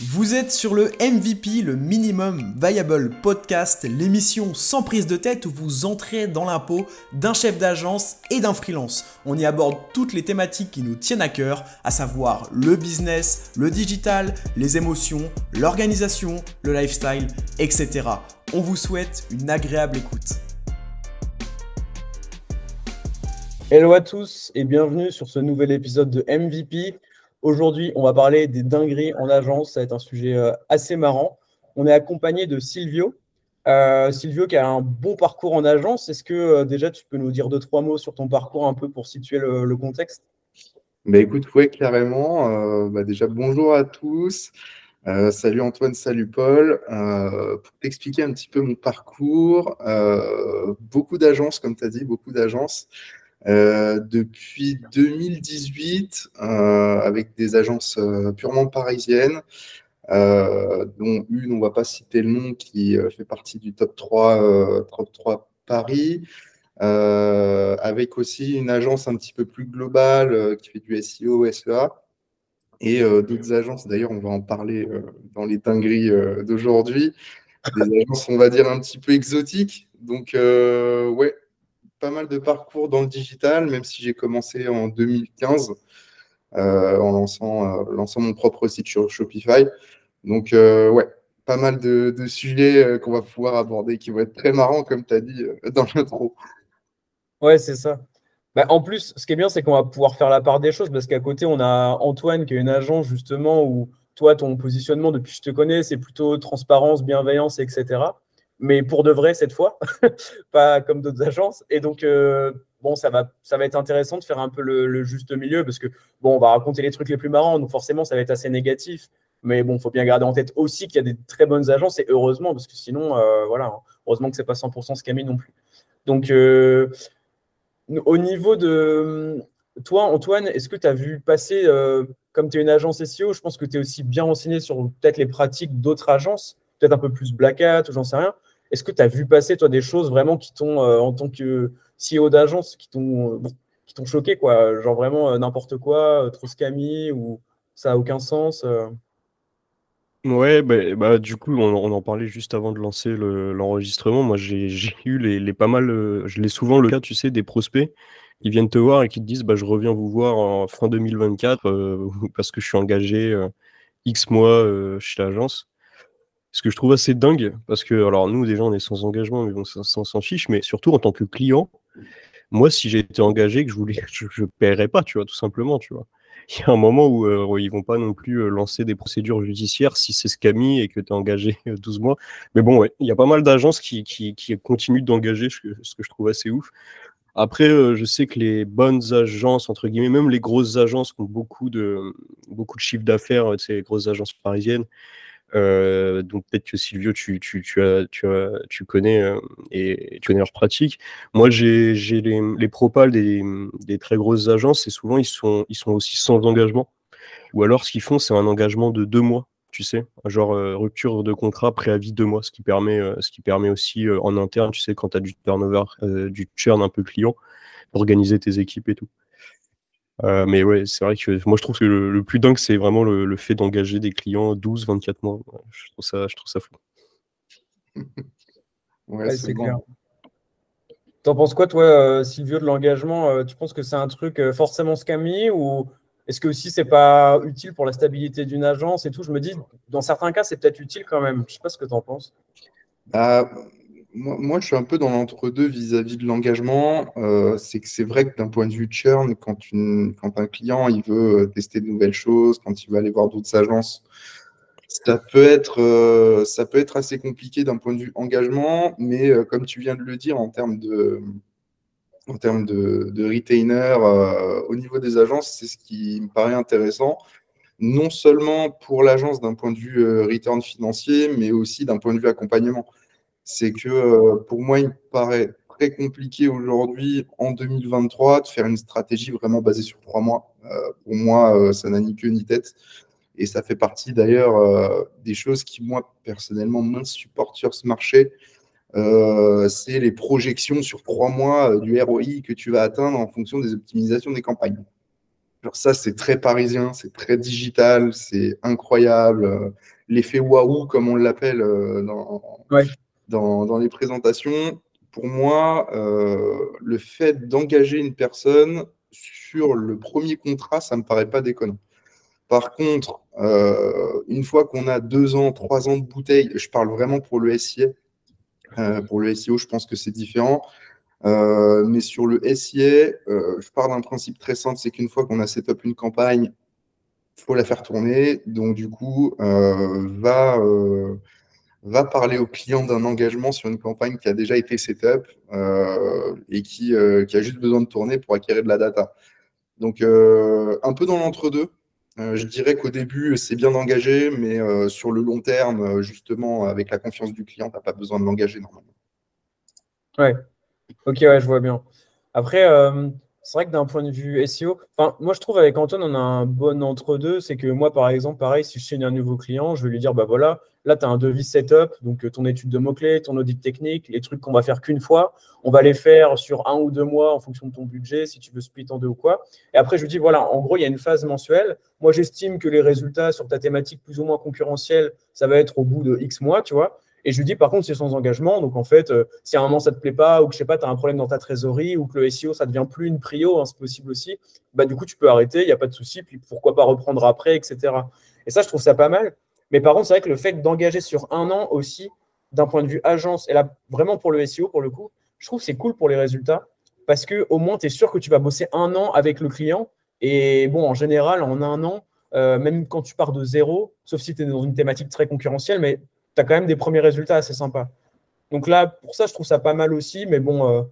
Vous êtes sur le MVP, le Minimum Viable Podcast, l'émission sans prise de tête où vous entrez dans l'impôt d'un chef d'agence et d'un freelance. On y aborde toutes les thématiques qui nous tiennent à cœur, à savoir le business, le digital, les émotions, l'organisation, le lifestyle, etc. On vous souhaite une agréable écoute. Hello à tous et bienvenue sur ce nouvel épisode de MVP. Aujourd'hui, on va parler des dingueries en agence. Ça va être un sujet euh, assez marrant. On est accompagné de Silvio. Euh, Silvio qui a un bon parcours en agence. Est-ce que euh, déjà tu peux nous dire deux, trois mots sur ton parcours un peu pour situer le, contexte? Bah écoute, oui, carrément. Bah, déjà, bonjour à tous. salut Antoine, salut Paul. pour t'expliquer un petit peu mon parcours, beaucoup d'agences, comme tu as dit, beaucoup d'agences. Euh, depuis 2018 euh, avec des agences euh, purement parisiennes, dont une, on ne va pas citer le nom, qui fait partie du top 3, top 3 Paris, avec aussi une agence un petit peu plus globale qui fait du SEO, SEA, et d'autres agences, d'ailleurs on va en parler dans les dingueries d'aujourd'hui, des agences on va dire un petit peu exotiques. Donc ouais, pas mal de parcours dans le digital, même si j'ai commencé en 2015 euh, en lançant, euh, lançant mon propre site sur Shopify. Donc, euh, ouais, pas mal de, sujets qu'on va pouvoir aborder qui vont être très marrants, comme tu as dit dans l'intro. Ouais, c'est ça. Bah, en plus, ce qui est bien, c'est qu'on va pouvoir faire la part des choses parce qu'à côté, on a Antoine qui est une agence justement où toi, ton positionnement depuis que je te connais, c'est plutôt transparence, bienveillance, etc mais pour de vrai cette fois, pas comme d'autres agences. Et donc, euh, bon, ça va, ça va être intéressant de faire un peu le, juste milieu parce que, bon, on va raconter les trucs les plus marrants, donc forcément, ça va être assez négatif. Mais bon, il faut bien garder en tête aussi qu'il y a des très bonnes agences et heureusement, parce que sinon, euh, voilà, hein, heureusement que c'est pas 100% scamé non plus. Donc, euh, au niveau de toi, Antoine, est-ce que tu as vu passer, comme tu es une agence SEO, je pense que tu es aussi bien renseigné sur peut-être les pratiques d'autres agences, peut-être un peu plus Black Hat ou j'en sais rien. Est-ce que tu as vu passer, toi, des choses vraiment qui t'ont, euh, en tant que CEO d'agence, qui t'ont, euh, qui t'ont choqué, quoi? Genre vraiment euh, n'importe quoi, trop scammy, ou ça n'a aucun sens Ouais, bah, bah, du coup, on, en parlait juste avant de lancer l'enregistrement. Moi, j'ai eu les, pas mal, je l'ai souvent le cas, tu sais, des prospects qui viennent te voir et qui te disent bah, Je reviens vous voir en fin 2024 parce que je suis engagé X mois chez l'agence. Ce que je trouve assez dingue, parce que, alors nous, déjà, on est sans engagement, mais bon, ça, s'en fiche, mais surtout en tant que client, moi, si j'étais engagé, que je voulais, je paierais pas, tu vois, tout simplement, tu vois. Il y a un moment où euh, ils vont pas non plus euh, lancer des procédures judiciaires si c'est scammy et que tu es engagé 12 mois. Mais bon, ouais, il y a pas mal d'agences qui, qui, qui, continuent d'engager, ce que je trouve assez ouf. Après, euh, je sais que les bonnes agences, entre guillemets, même les grosses agences qui ont beaucoup de, beaucoup de chiffres d'affaires, ces grosses agences parisiennes, euh, donc peut-être que Silvio, tu, connais euh, et tu connais leurs pratiques. Moi, j'ai les, les propals des, très grosses agences et souvent ils sont, aussi sans engagement. Ou alors ce qu'ils font, c'est un engagement de deux mois, tu sais, genre euh, rupture de contrat, préavis deux mois, ce qui permet, ce qui permet aussi en interne, tu sais, quand tu as du turnover, du churn un peu client, d'organiser tes équipes et tout. Euh, mais ouais, c'est vrai que moi je trouve que le, plus dingue, c'est vraiment le, fait d'engager des clients 12, 24 mois. Je trouve ça, je trouve ça fou. ouais, c'est clair. T'en penses quoi, toi, euh, Silvio, de l'engagement euh, Tu penses que c'est un truc forcément scammy ou est-ce que aussi c'est pas utile pour la stabilité d'une agence et tout? Je me dis, dans certains cas, c'est peut-être utile quand même. Je sais pas ce que tu en penses. Moi, je suis un peu dans l'entre-deux vis-à-vis de l'engagement. Euh, c'est que c'est vrai que d'un point de vue churn, quand, quand un client il veut euh, tester de nouvelles choses, quand il veut aller voir d'autres agences, ça peut être, euh, ça peut être assez compliqué d'un point de vue engagement, mais comme tu viens de le dire, en termes de, en termes de, de retainer au niveau des agences, c'est ce qui me paraît intéressant, non seulement pour l'agence d'un point de vue return financier, mais aussi d'un point de vue accompagnement c'est que euh, pour moi, il me paraît très compliqué aujourd'hui, en 2023, de faire une stratégie vraiment basée sur trois mois. Euh, pour moi, euh, ça n'a ni queue ni tête. Et ça fait partie d'ailleurs des choses qui, moi, personnellement, m'insupportent sur ce marché. c'est les projections sur trois mois du ROI que tu vas atteindre en fonction des optimisations des campagnes. Genre ça, c'est très parisien, c'est très digital, c'est incroyable. L'effet waouh, comme on l'appelle dans, dans, les présentations. Pour moi, le fait d'engager une personne sur le premier contrat, ça ne me paraît pas déconnant. Par contre, euh, une fois qu'on a deux ans, trois ans de bouteille, je parle vraiment pour le SIA. Euh, pour le SEO, je pense que c'est différent. Euh, mais sur le SIA, je pars d'un principe très simple, c'est qu'une fois qu'on a set up une campagne, il faut la faire tourner. Donc du coup, va, va parler au client d'un engagement sur une campagne qui a déjà été set up et qui, qui, a juste besoin de tourner pour acquérir de la data. Donc un peu dans l'entre-deux. Euh, je dirais qu'au début, c'est bien d'engager, mais euh, sur le long terme, euh, justement, avec la confiance du client, tu n'as pas besoin de l'engager normalement. Ouais, ok, ouais, je vois bien. Après, c'est vrai que d'un point de vue SEO, moi je trouve avec Antoine, on a un bon entre-deux. C'est que moi, par exemple, pareil, si je signe un nouveau client, je vais lui dire bah voilà, là, tu as un devis setup, donc ton étude de mots-clés, ton audit technique, les trucs qu'on va faire qu'une fois, on va les faire sur un ou deux mois en fonction de ton budget, si tu veux split en deux ou quoi. Et après, je lui dis voilà, en gros, il y a une phase mensuelle. Moi, j'estime que les résultats sur ta thématique plus ou moins concurrentielle, ça va être au bout de X mois, tu vois. Et je lui dis, par contre, c'est sans engagement. Donc, en fait, euh, si à un moment ça ne te plaît pas, ou que je sais pas, tu as un problème dans ta trésorerie, ou que le SEO, ça devient plus une prio, hein, c'est possible aussi, bah, du coup, tu peux arrêter, il n'y a pas de souci, puis pourquoi pas reprendre après, etc. Et ça, je trouve ça pas mal. Mais par contre, c'est vrai que le fait d'engager sur un an aussi, d'un point de vue agence, et là, vraiment pour le SEO, pour le coup, je trouve que c'est cool pour les résultats, parce que au moins, tu es sûr que tu vas bosser un an avec le client. Et bon, en général, en un an, euh, même quand tu pars de zéro, sauf si tu es dans une thématique très concurrentielle, mais tu as quand même des premiers résultats assez sympas. Donc là, pour ça, je trouve ça pas mal aussi. Mais bon, euh,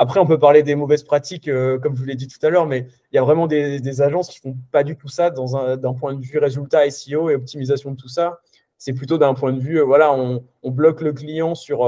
après, on peut parler des mauvaises pratiques, euh, comme je vous l'ai dit tout à l'heure, mais il y a vraiment des, agences qui font pas du tout ça d'un point de vue résultat SEO et optimisation de tout ça. C'est plutôt d'un point de vue, euh, voilà, on, bloque le client sur,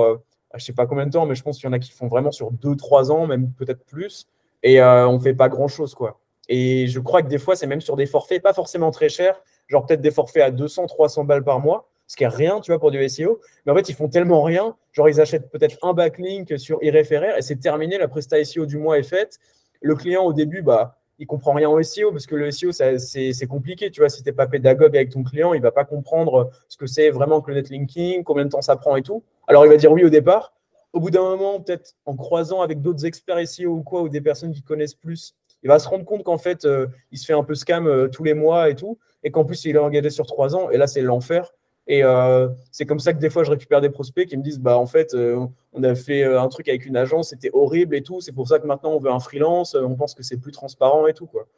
je je sais pas combien de temps, mais je pense qu'il y en a qui font vraiment sur 2-3 ans, même peut-être plus, et on fait pas grand-chose, quoi. Et je crois que des fois, c'est même sur des forfaits pas forcément très chers, genre peut-être des forfaits à 200-300 balles par mois, ce qui est rien, tu vois, pour du SEO. Mais en fait, ils font tellement rien, genre ils achètent peut-être un backlink sur iRéférer et c'est terminé, la presta SEO du mois est faite. Le client, au début, bah, il comprend rien au SEO parce que le SEO, c'est compliqué. Tu vois, si tu n'es pas pédagogue avec ton client, il va pas comprendre ce que c'est vraiment que le netlinking, combien de temps ça prend et tout. Alors, il va dire oui au départ. Au bout d'un moment, peut-être en croisant avec d'autres experts SEO ou quoi, ou des personnes qui connaissent plus, il va se rendre compte qu'en fait, euh, il se fait un peu scam euh, tous les mois et tout, et qu'en plus, il est engagé sur trois ans, et là, c'est l'enfer. Et euh, c'est comme ça que des fois, je récupère des prospects qui me disent bah, en fait, euh, on a fait euh, un truc avec une agence, c'était horrible et tout. C'est pour ça que maintenant, on veut un freelance, on pense que c'est plus transparent et tout. Quoi.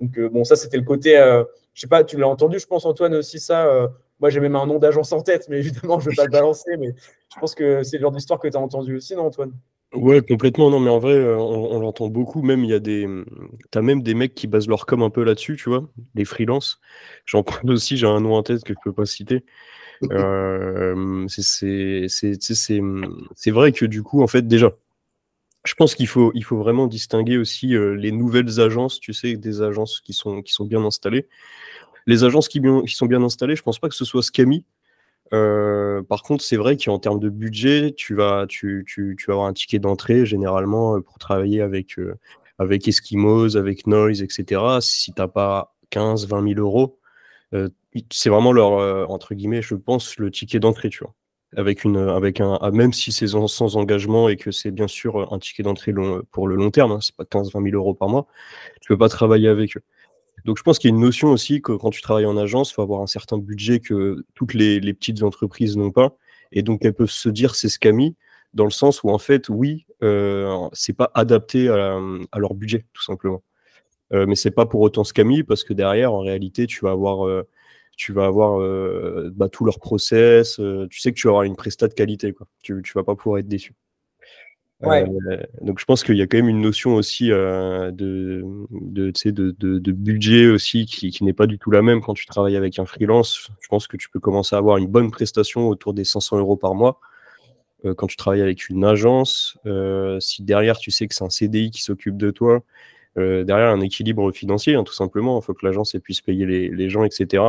Donc, bon, ça, c'était le côté. je sais pas, tu l'as entendu, je pense, Antoine, aussi, ça. moi, j'ai même un nom d'agence en tête, mais évidemment, je ne vais pas le balancer. Mais je pense que c'est le genre d'histoire que tu as entendu aussi, non, Antoine? Ouais, complètement. Non, mais en vrai, on, l'entend beaucoup. Même, il y a des. T'as même des mecs qui basent leur com un peu là-dessus, tu vois, des freelances. J'en parle aussi, j'ai un nom en tête que je peux pas citer. Euh, c'est vrai que du coup, en fait, déjà, je pense qu'il faut, il faut vraiment distinguer aussi euh, les nouvelles agences, tu sais, des agences qui sont, qui sont bien installées. Les agences qui, qui sont bien installées, je pense pas que ce soit Scami. Par contre, c'est vrai qu'en termes de budget, tu vas, tu, tu, vas avoir un ticket d'entrée généralement pour travailler avec, avec Eskimos, avec Noise, etc. Si tu n'as pas 15, 20 000 euros, c'est vraiment leur, entre guillemets, je pense, le ticket d'entrée, tu vois. Avec une, avec un, ah, même si c'est sans engagement et que c'est bien sûr un ticket d'entrée pour le long terme, hein, c'est pas 15-20 000 euros par mois, tu peux pas travailler avec eux. Donc je pense qu'il y a une notion aussi que quand tu travailles en agence, il faut avoir un certain budget que toutes les, petites entreprises n'ont pas. Et donc elles peuvent se dire c'est scammy, dans le sens où en fait, oui, euh, c'est pas adapté à, leur budget, tout simplement. Euh, mais c'est pas pour autant scammy parce que derrière, en réalité, tu vas avoir euh, tu vas avoir euh, bah, tout leur process, euh, tu sais que tu vas avoir une prestat de qualité, quoi. Tu ne vas pas pouvoir être déçu. Euh, donc je pense qu'il y a quand même une notion aussi de, de, de, budget aussi qui, n'est pas du tout la même quand tu travailles avec un freelance. Je pense que tu peux commencer à avoir une bonne prestation autour des 500 euros par mois. quand tu travailles avec une agence, si derrière tu sais que c'est un CDI qui s'occupe de toi, euh, derrière un équilibre financier, hein, tout simplement. Il faut que l'agence puisse payer les, gens, etc.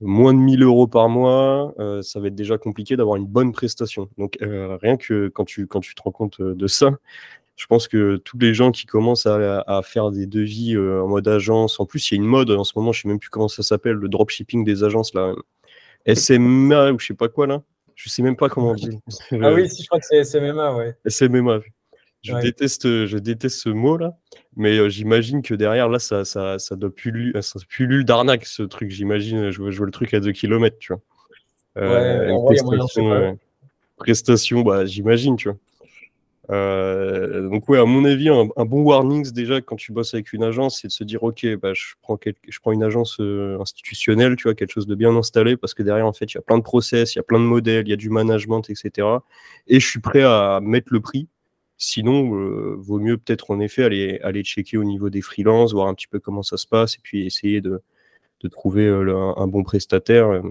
Moins de 1000 euros par mois, euh, ça va être déjà compliqué d'avoir une bonne prestation. Donc, euh, rien que quand tu, quand tu te rends compte de ça, Je pense que tous les gens qui commencent à, faire des devis euh, en mode agence, en plus, il y a une mode en ce moment, je sais même plus comment ça s'appelle, le dropshipping des agences, là. SMA ou je sais pas quoi, là. Je sais même pas comment on dit. Ah oui, si, je crois que c'est SMMA, ouais. SMMA. Je, déteste, je déteste ce mot-là, mais euh, j'imagine que derrière, là, ça, ça, ça doit pullule, ça pullule d'arnaque, ce truc. J'imagine, je, vois le truc à 2 km, tu vois. Euh, ouais, prestation, prestation bah, j'imagine, tu vois. Euh, donc ouais, à mon avis, un, bon warnings déjà quand tu bosses avec une agence, c'est de se dire ok, bah, je prends je prends une agence euh, institutionnelle, tu vois, quelque chose de bien installé, parce que derrière en fait il y a plein de process, il y a plein de modèles, il y a du management, etc. Et je suis prêt à mettre le prix. Sinon, euh, vaut mieux peut-être en effet aller aller checker au niveau des freelances, voir un petit peu comment ça se passe, et puis essayer de, de trouver un bon prestataire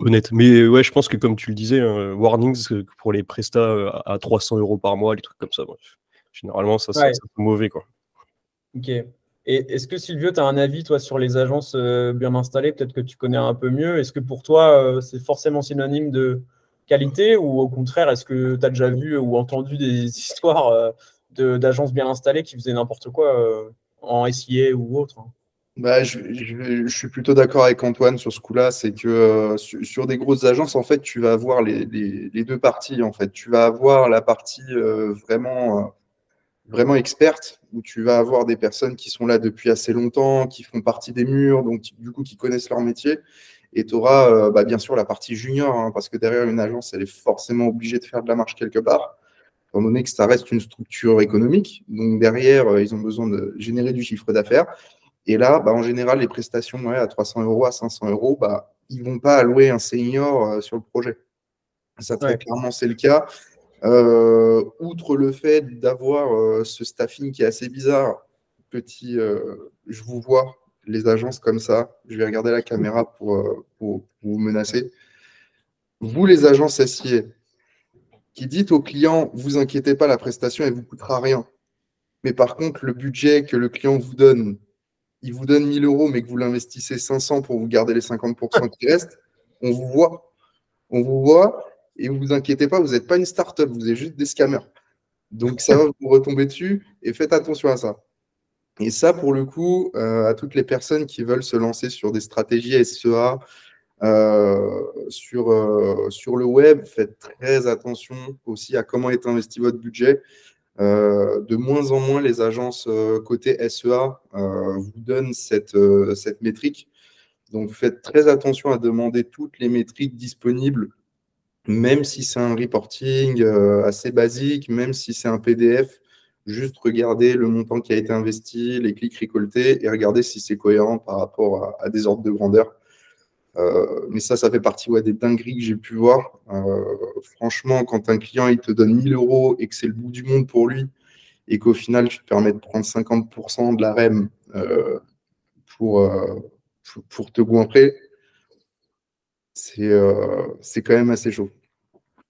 honnête. Mais ouais, je pense que comme tu le disais, hein, warnings pour les prestats euh, à 300 euros par mois, les trucs comme ça. Généralement, ça, c'est mauvais. Quoi. Ok. Et est-ce que Silvio, tu as un avis toi sur les agences euh, bien installées? Peut-être que tu connais un peu mieux. Est-ce que pour toi, euh, c'est forcément synonyme de qualité ou au contraire, est-ce que tu as déjà vu ou entendu des histoires d'agences bien installées qui faisaient n'importe quoi en SIA ou autre hein? Bah, je, suis plutôt d'accord avec Antoine sur ce coup-là. C'est que euh, sur, des grosses agences, en fait, tu vas avoir les, deux parties. En fait, tu vas avoir la partie euh, vraiment, euh, vraiment experte, où tu vas avoir des personnes qui sont là depuis assez longtemps, qui font partie des murs, donc du coup qui connaissent leur métier. Et tu auras bah, bien sûr la partie junior, hein, parce que derrière une agence, elle est forcément obligée de faire de la marche quelque part, étant donné que ça reste une structure économique. Donc derrière, ils ont besoin de générer du chiffre d'affaires. Et là, bah, en général, les prestations à 300 euros, à 500 euros, bah, ils ne vont pas allouer un senior euh, sur le projet. Ça, très clairement, c'est le cas. Euh, outre le fait d'avoir euh, ce staffing qui est assez bizarre, petit, je vous vois, les agences comme ça, je vais regarder la caméra pour, pour, vous menacer. Vous, les agences SIA, qui dites aux clients, vous inquiétez pas, la prestation, elle ne vous coûtera rien. Mais par contre, le budget que le client vous donne il vous donne 1000 euros, mais que vous l'investissez 500 pour vous garder les 50% qui restent, on vous voit. On vous voit et vous vous inquiétez pas, vous n'êtes pas une start-up, vous êtes juste des scammers. Donc ça va vous retomber dessus et faites attention à ça. Et ça, pour le coup, euh, à toutes les personnes qui veulent se lancer sur des stratégies SEA, euh, sur, euh, sur le web, faites très attention aussi à comment est investi votre budget. De moins en moins, les agences côté SEA vous donnent cette, cette métrique. Donc, faites très attention à demander toutes les métriques disponibles, même si c'est un reporting assez basique, même si c'est un PDF. Juste regardez le montant qui a été investi, les clics récoltés et regardez si c'est cohérent par rapport à des ordres de grandeur. Euh, mais ça, ça fait partie des dingueries que j'ai pu voir. Euh, franchement, quand un client il te donne 1000 euros et que c'est le bout du monde pour lui, et qu'au final, tu te permets de prendre 50% de la REM euh, pour, pour te goinfrer, c'est quand même assez chaud.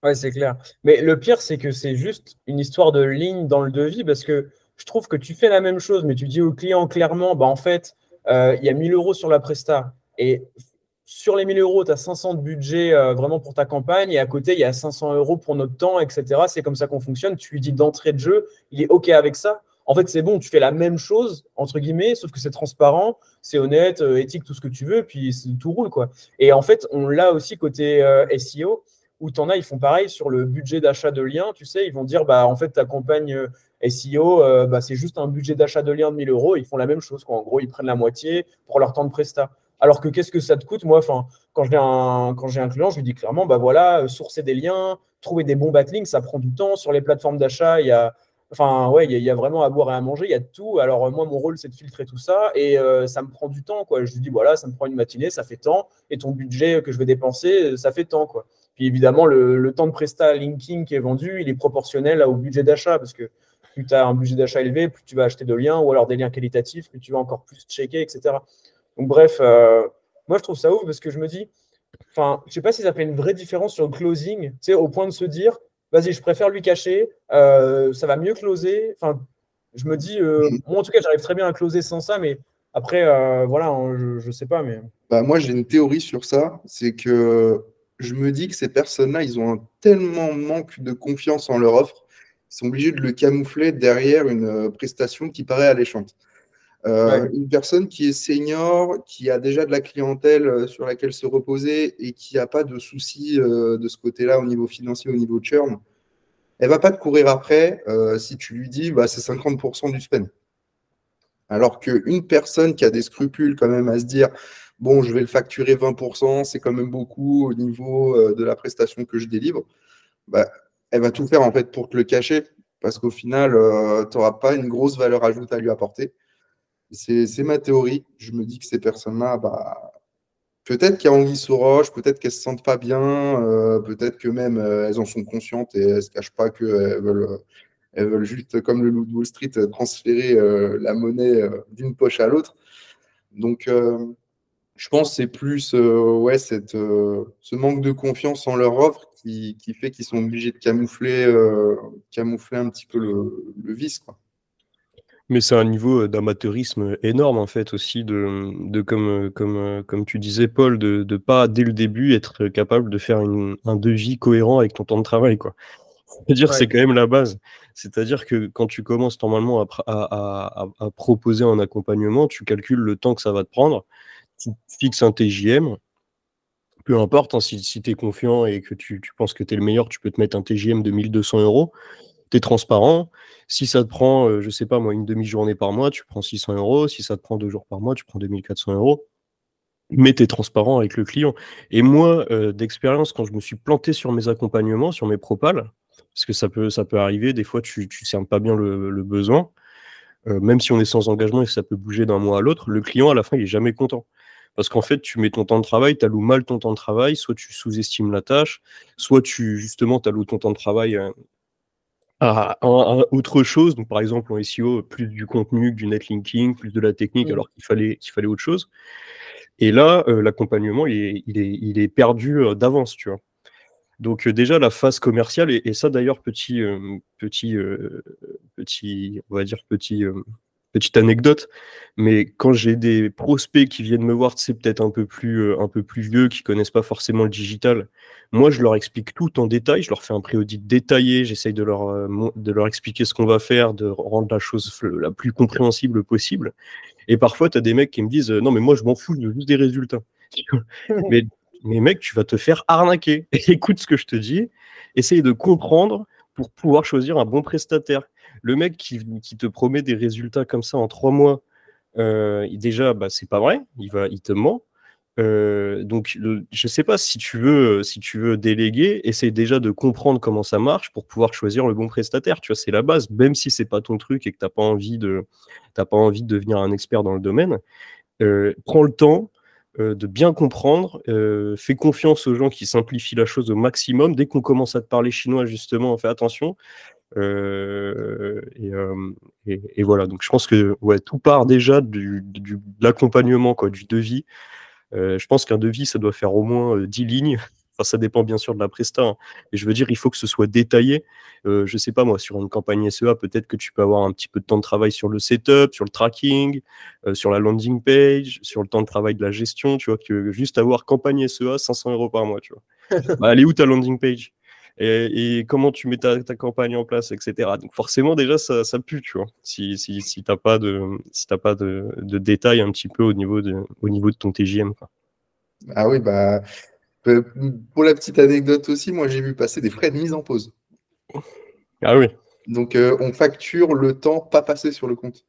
Ouais, c'est clair. Mais le pire, c'est que c'est juste une histoire de ligne dans le devis parce que je trouve que tu fais la même chose, mais tu dis au client clairement, bah, en fait, il y a 1000 euros sur la presta. Et sur les 1000 euros, tu as 500 de budget euh, vraiment pour ta campagne et à côté, il y a 500 euros pour notre temps, etc. C'est comme ça qu'on fonctionne. Tu lui dis d'entrée de jeu, il est OK avec ça. En fait, c'est bon, tu fais la même chose, entre guillemets, sauf que c'est transparent, c'est honnête, euh, éthique, tout ce que tu veux, puis tout roule. quoi. Et en fait, on l'a aussi côté euh, SEO, où tu en as, ils font pareil sur le budget d'achat de liens. Tu sais, ils vont dire, bah, en fait, ta campagne SEO, bah, c'est juste un budget d'achat de liens de 1000 euros. Ils font la même chose. Quoi. En gros, ils prennent la moitié pour leur temps de prestat. Alors que qu'est-ce que ça te coûte? Moi, quand j'ai un, un client, je lui dis clairement, bah voilà, euh, sourcer des liens, trouver des bons backlinks, ça prend du temps. Sur les plateformes d'achat, il y a, enfin, ouais, il y, a, vraiment à boire et à manger, il y a tout. Alors moi, mon rôle, c'est de filtrer tout ça et euh, ça me prend du temps, quoi. Je lui dis, voilà, ça me prend une matinée, ça fait tant, et ton budget que je vais dépenser, ça fait tant. Évidemment, le, temps de presta linking qui est vendu, il est proportionnel au budget d'achat parce que plus tu as un budget d'achat élevé, plus tu vas acheter de liens ou alors des liens qualitatifs, plus tu vas encore plus checker, etc. Donc bref, euh, moi je trouve ça ouf parce que je me dis, enfin, je sais pas si ça fait une vraie différence sur le closing, tu au point de se dire, vas-y, je préfère lui cacher, euh, ça va mieux closer. Enfin, je me dis, euh, moi en tout cas, j'arrive très bien à closer sans ça, mais après, voilà, hein, je, ne sais pas, mais. Bah, moi, j'ai une théorie sur ça, c'est que je me dis que ces personnes-là, ils ont un tellement manque de confiance en leur offre ils sont obligés de le camoufler derrière une prestation qui paraît alléchante. Une personne qui est senior, qui a déjà de la clientèle sur laquelle se reposer et qui n'a pas de soucis de ce côté-là au niveau financier, au niveau churn, elle va pas te courir après si tu lui dis bah, c'est 50% du spend. Alors qu'une personne qui a des scrupules quand même à se dire bon, je vais le facturer 20%, c'est quand même beaucoup au niveau de la prestation que je délivre, bah, elle va tout faire en fait pour te le cacher parce qu'au final, tu n'auras pas une grosse valeur ajoutée à lui apporter. C'est ma théorie. Je me dis que ces personnes-là, bah, peut-être qu'il y a sous roche, peut-être qu'elles ne se sentent pas bien, euh, peut-être que même euh, elles en sont conscientes et elles ne se cachent pas qu'elles veulent, elles veulent juste, comme le loup de Wall Street, transférer euh, la monnaie d'une poche à l'autre. Donc, je pense que c'est plus ouais, cette, ce manque de confiance en leur offre qui, qui fait qu'ils sont obligés de camoufler, camoufler un petit peu le, le vice. Quoi. Mais c'est un niveau d'amateurisme énorme en fait aussi de, de comme, comme, comme tu disais Paul, de ne pas dès le début être capable de faire un devis cohérent avec ton temps de travail. Quoi. C'est-à-dire c'est quand même la base. C'est-à-dire que quand tu commences normalement à, à, à, proposer un accompagnement, tu calcules le temps que ça va te prendre, tu fixes un TJM, peu importe, hein, si, tu es confiant et que tu, penses que tu es le meilleur, tu peux te mettre un TJM de 1200 euros tu es transparent. Si ça te prend, je euh, je sais pas moi, une demi-journée par mois, tu prends 600 euros. Si ça te prend deux jours par mois, tu prends 2400 euros. Mais tu es transparent avec le client. Et moi, euh, d'expérience, quand je me suis planté sur mes accompagnements, sur mes propales, parce que ça peut, ça peut arriver, des fois tu ne cernes pas bien le, besoin, euh, même si on est sans engagement et que ça peut bouger d'un mois à l'autre, le client, à la fin, il est jamais content. Parce qu'en fait, tu mets ton temps de travail, tu alloues mal ton temps de travail, soit tu sous-estimes la tâche, soit tu, justement, tu alloues ton temps de travail à, autre chose. Donc, par exemple, en SEO, plus du contenu, du netlinking, plus de la technique, mmh. alors qu'il fallait, qu'il fallait autre chose. Et là, euh, l'accompagnement, il est, il, est, il est, perdu euh, d'avance, tu vois. Donc euh, déjà la phase commerciale et, ça d'ailleurs petit petit petit on va dire petit petite anecdote, mais quand j'ai des prospects qui viennent me voir, c'est peut-être un peu plus euh, un peu plus vieux, qui connaissent pas forcément le digital, moi je leur explique tout en détail, je leur fais un pré-audit détaillé, j'essaye de leur euh, de leur expliquer ce qu'on va faire, de rendre la chose la plus compréhensible possible. Et parfois tu as des mecs qui me disent non mais moi je m'en fous, je veux juste des résultats. mais mais mec, tu vas te faire arnaquer. Écoute ce que je te dis, essaye de comprendre pour pouvoir choisir un bon prestataire. Le mec qui, te promet des résultats comme ça en trois mois, euh, déjà, bah, c'est pas vrai, il, te ment. Euh, donc, je sais pas si tu veux, si tu veux déléguer, essaye déjà de comprendre comment ça marche pour pouvoir choisir le bon prestataire. Tu vois, c'est la base, même si c'est pas ton truc et que t'as pas envie de, pas envie de devenir un expert dans le domaine. Euh, prends le temps de bien comprendre, fais confiance aux gens qui simplifient la chose au maximum. Dès qu'on commence à te parler chinois, justement, fais attention. Euh, euh, et, voilà, donc je pense que ouais, tout part déjà du, de l'accompagnement, quoi, du devis. Euh, je pense qu'un devis, ça doit faire au moins 10 lignes. Enfin, ça dépend bien sûr de la presta. Hein. Et je veux dire, il faut que ce soit détaillé. Je sais pas, moi, sur une campagne SEA, peut-être que tu peux avoir un petit peu de temps de travail sur le setup, sur le tracking, sur la landing page, sur le temps de travail de la gestion. Tu vois, que juste avoir campagne SEA, 500 euros par mois, tu vois. bah, elle est où ta landing page? Et, comment tu mets ta, campagne en place, etc. Donc forcément déjà ça, ça pue, tu vois, si, si, si t'as pas de si pas de, de, détails un petit peu au niveau de au niveau de ton TGM. Ah oui bah pour la petite anecdote aussi, moi j'ai vu passer des frais de mise en pause. Ah oui. Donc euh, on facture le temps pas passé sur le compte.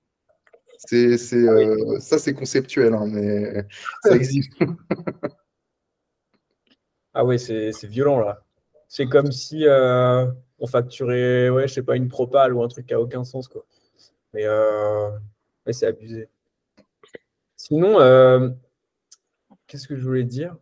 C'est, c'est, ah euh, ça c'est conceptuel, hein, mais ça existe. ah oui, c'est, c'est violent là. C'est comme si euh, on facturait, ouais, je sais pas, une propale ou un truc qui a aucun sens, quoi. Mais euh, c'est abusé. Sinon, euh, qu'est-ce que je voulais dire?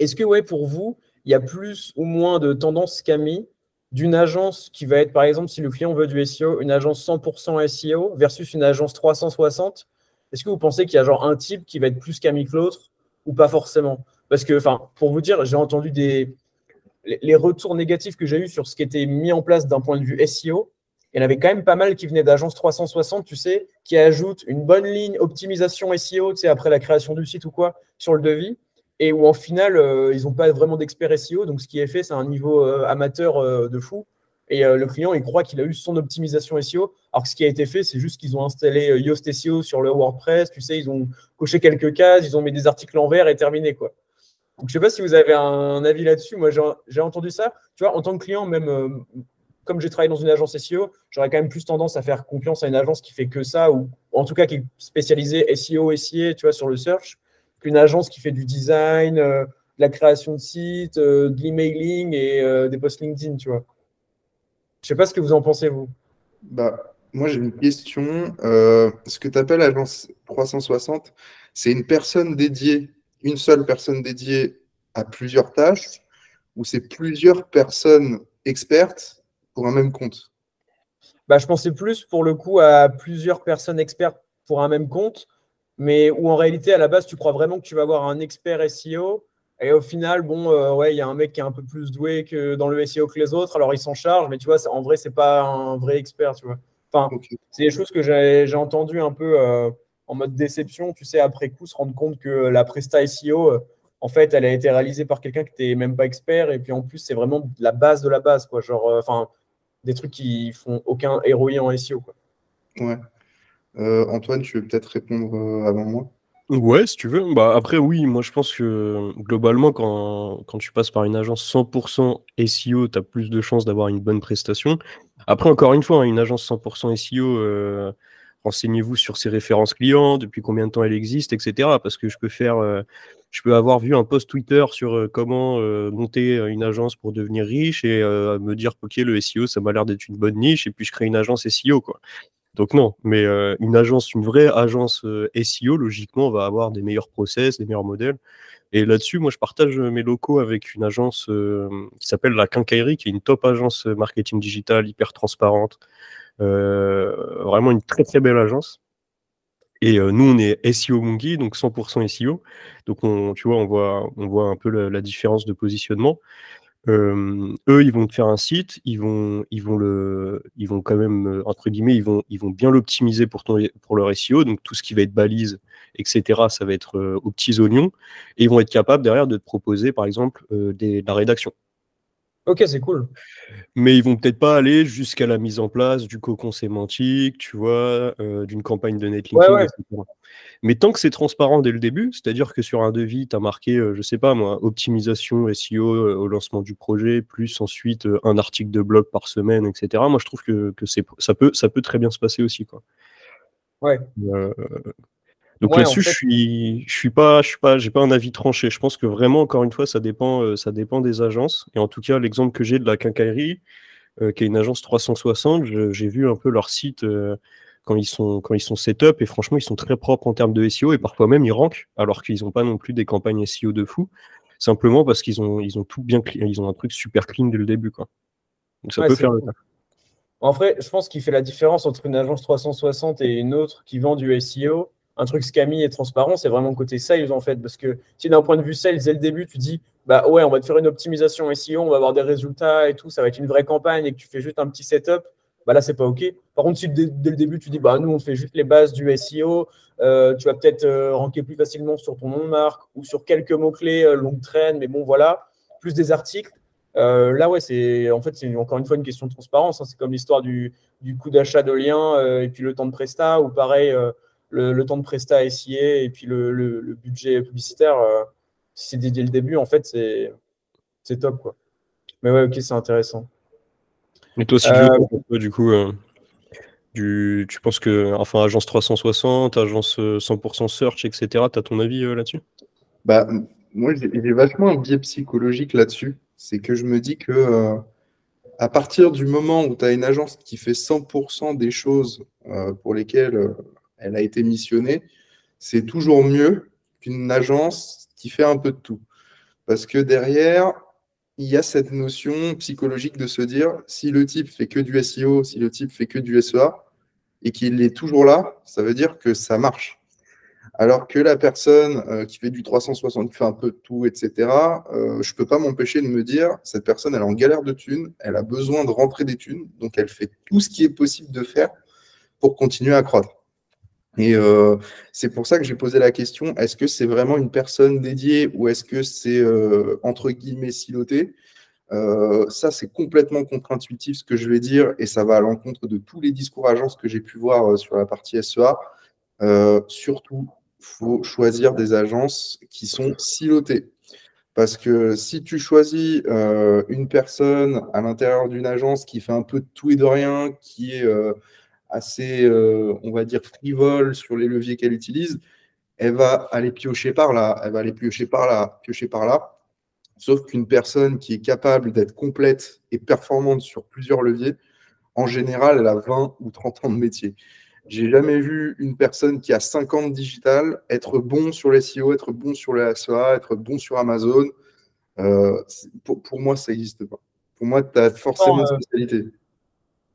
Est-ce que, ouais, pour vous, il y a plus ou moins de tendance scammy d'une agence qui va être, par exemple, si le client veut du SEO, une agence 100% SEO versus une agence 360 Est-ce que vous pensez qu'il y a genre un type qui va être plus scammy que l'autre ou pas forcément? Parce que, enfin, pour vous dire, j'ai entendu des, les retours négatifs que j'ai eus sur ce qui était mis en place d'un point de vue SEO, il y en avait quand même pas mal qui venaient d'agence 360, tu sais, qui ajoutent une bonne ligne optimisation SEO, tu sais, après la création du site ou quoi, sur le devis, et où en final, euh, ils n'ont pas vraiment d'experts SEO, donc ce qui est fait, c'est un niveau euh, amateur euh, de fou. et le client, il croit qu'il a eu son optimisation SEO. Alors que ce qui a été fait, c'est juste qu'ils ont installé Yoast SEO sur le WordPress. Tu sais, ils ont coché quelques cases, ils ont mis des articles en vert et terminé. Quoi. Donc, je ne sais pas si vous avez un, avis là-dessus. Moi, j'ai entendu ça. Tu vois, en tant que client, même euh, comme j'ai travaillé dans une agence SEO, j'aurais quand même plus tendance à faire confiance à une agence qui fait que ça, ou en tout cas qui est spécialisée SEO, SIA, tu vois, sur le search, qu'une agence qui fait du design, de la création de sites, de l'emailing et des posts LinkedIn, tu vois. Je sais pas ce que vous en pensez, vous. Bah, moi, j'ai une question. Euh, ce que tu appelles agence 360, c'est une personne dédiée, une seule personne dédiée à plusieurs tâches, ou c'est plusieurs personnes expertes pour un même compte? Bah, Je pensais plus pour le coup à plusieurs personnes expertes pour un même compte, mais où en réalité, à la base, tu crois vraiment que tu vas avoir un expert SEO et au final, bon, euh, ouais, il y a un mec qui est un peu plus doué que dans le SEO que les autres, alors il s'en charge, mais tu vois, en vrai, c'est pas un vrai expert, tu vois. Enfin, c'est des choses que j'ai entendues un peu euh, en mode déception, tu sais, après coup, se rendre compte que la Presta SEO, euh, en fait, elle a été réalisée par quelqu'un qui n'était même pas expert, et puis en plus, c'est vraiment la base de la base, quoi. Genre, enfin, des trucs qui font aucun héroïne en SEO, quoi. Ouais. Antoine, tu veux peut-être répondre avant moi? Ouais, si tu veux. Bah, après, oui, moi je pense que globalement, quand, quand tu passes par une agence 100% SEO, tu as plus de chances d'avoir une bonne prestation. Après, encore une fois, hein, une agence 100% SEO, euh, renseignez-vous sur ses références clients, depuis combien de temps elle existe, etc. Parce que je peux faire, euh, je peux avoir vu un post Twitter sur euh, comment monter une agence pour devenir riche et me dire, ok, le SEO, ça m'a l'air d'être une bonne niche, et puis je crée une agence SEO, quoi. Donc non, mais euh, une agence, une vraie agence euh, SEO, logiquement, va avoir des meilleurs process, des meilleurs modèles. Et là-dessus, moi, je partage mes locaux avec une agence euh, qui s'appelle la Quincaillerie, qui est une top agence marketing digital, hyper transparente. Vraiment une très très belle agence. Et nous, on est SEO Monkey, donc 100% SEO. Donc, on, tu vois, on voit, on voit un peu la différence de positionnement eux, ils vont te faire un site, ils vont, ils vont le, ils vont quand même euh, entre guillemets, ils vont, ils vont bien l'optimiser pour ton, pour leur SEO. Donc tout ce qui va être balise, etc., ça va être euh, aux petits oignons. Et ils vont être capables derrière de te proposer, par exemple, euh, des, de la rédaction. Ok, c'est cool. Mais ils vont peut-être pas aller jusqu'à la mise en place du cocon sémantique, tu vois, d'une campagne de netlinking, etc. Mais tant que c'est transparent dès le début, c'est-à-dire que sur un devis, tu as marqué, euh, je sais pas moi, optimisation SEO euh, au lancement du projet, plus ensuite euh, un article de blog par semaine, etc. Moi, je trouve que, ça, peut, ça peut très bien se passer aussi. Quoi. Ouais. Donc là-dessus, je suis, je suis pas, je suis pas, j'ai pas un avis tranché. Je pense que vraiment, encore une fois, ça dépend, ça dépend des agences. Et en tout cas, l'exemple que j'ai de la quincaillerie, qui est une agence 360, j'ai vu un peu leur site quand ils sont quand ils sont setup et franchement ils sont très propres en termes de SEO et parfois même ils rankent alors qu'ils n'ont pas non plus des campagnes SEO de fou simplement parce qu'ils ont ils ont tout bien ils ont un truc super clean dès le début quoi. Donc ça peut faire le En vrai, je pense qu'il fait la différence entre une agence 360 et une autre qui vend du SEO. Un truc scammy et transparent, c'est vraiment le côté sales en fait. Parce que si d'un point de vue sales, dès le début, tu dis bah ouais, on va te faire une optimisation SEO, on va avoir des résultats et tout, ça va être une vraie campagne et que tu fais juste un petit setup, bah là, c'est pas OK. Par contre, si dès, le début, tu dis, bah, nous, on fait juste les bases du SEO, euh, tu vas peut-être euh, ranker plus facilement sur ton nom de marque ou sur quelques mots-clés euh, longue traîne, mais bon, voilà, plus des articles. là, ouais, c'est en fait, c'est encore une fois une question de transparence. Hein. C'est comme l'histoire du, du coût d'achat de lien et puis le temps de Presta, ou pareil, le, temps de Presta SIA et puis le, le budget publicitaire. si c'est dès le début, en fait, c'est top, quoi. Mais ouais, ok, c'est intéressant. Et toi, Sylvio, euh, du coup, euh, du, tu penses que, enfin, agence 360, agence 100% euh, search, etc., tu as ton avis là-dessus? Bah, Moi, j'ai vachement un biais psychologique là-dessus. C'est que je me dis que à partir du moment où tu as une agence qui fait 100% des choses pour lesquelles elle a été missionnée, c'est toujours mieux qu'une agence qui fait un peu de tout. Parce que derrière, il y a cette notion psychologique de se dire si le type fait que du SEO, si le type fait que du SEA et qu'il est toujours là, ça veut dire que ça marche. Alors que la personne euh, qui fait du 360, qui fait un peu de tout, etc., euh, je ne peux pas m'empêcher de me dire cette personne, elle est en galère de thunes, elle a besoin de rentrer des thunes, donc elle fait tout ce qui est possible de faire pour continuer à croître. Et euh, c'est pour ça que j'ai posé la question, est-ce que c'est vraiment une personne dédiée ou est-ce que c'est euh, entre guillemets siloté Euh, ça, c'est complètement contre-intuitif ce que je vais dire, et ça va à l'encontre de tous les discours agences que j'ai pu voir sur la partie SEA. Surtout, faut choisir des agences qui sont silotées. Parce que si tu choisis une personne à l'intérieur d'une agence qui fait un peu de tout et de rien, qui est assez, on va dire, frivole sur les leviers qu'elle utilise, elle va aller piocher par là, elle va aller piocher par là, piocher par là. Sauf qu'une personne qui est capable d'être complète et performante sur plusieurs leviers, en général, elle a 20 ou 30 ans de métier. J'ai jamais vu une personne qui a 50 digital être bon sur les SEO, être bon sur le SEA, être bon sur Amazon. Euh, pour, moi, ça n'existe pas. Pour moi, tu as forcément une spécialité.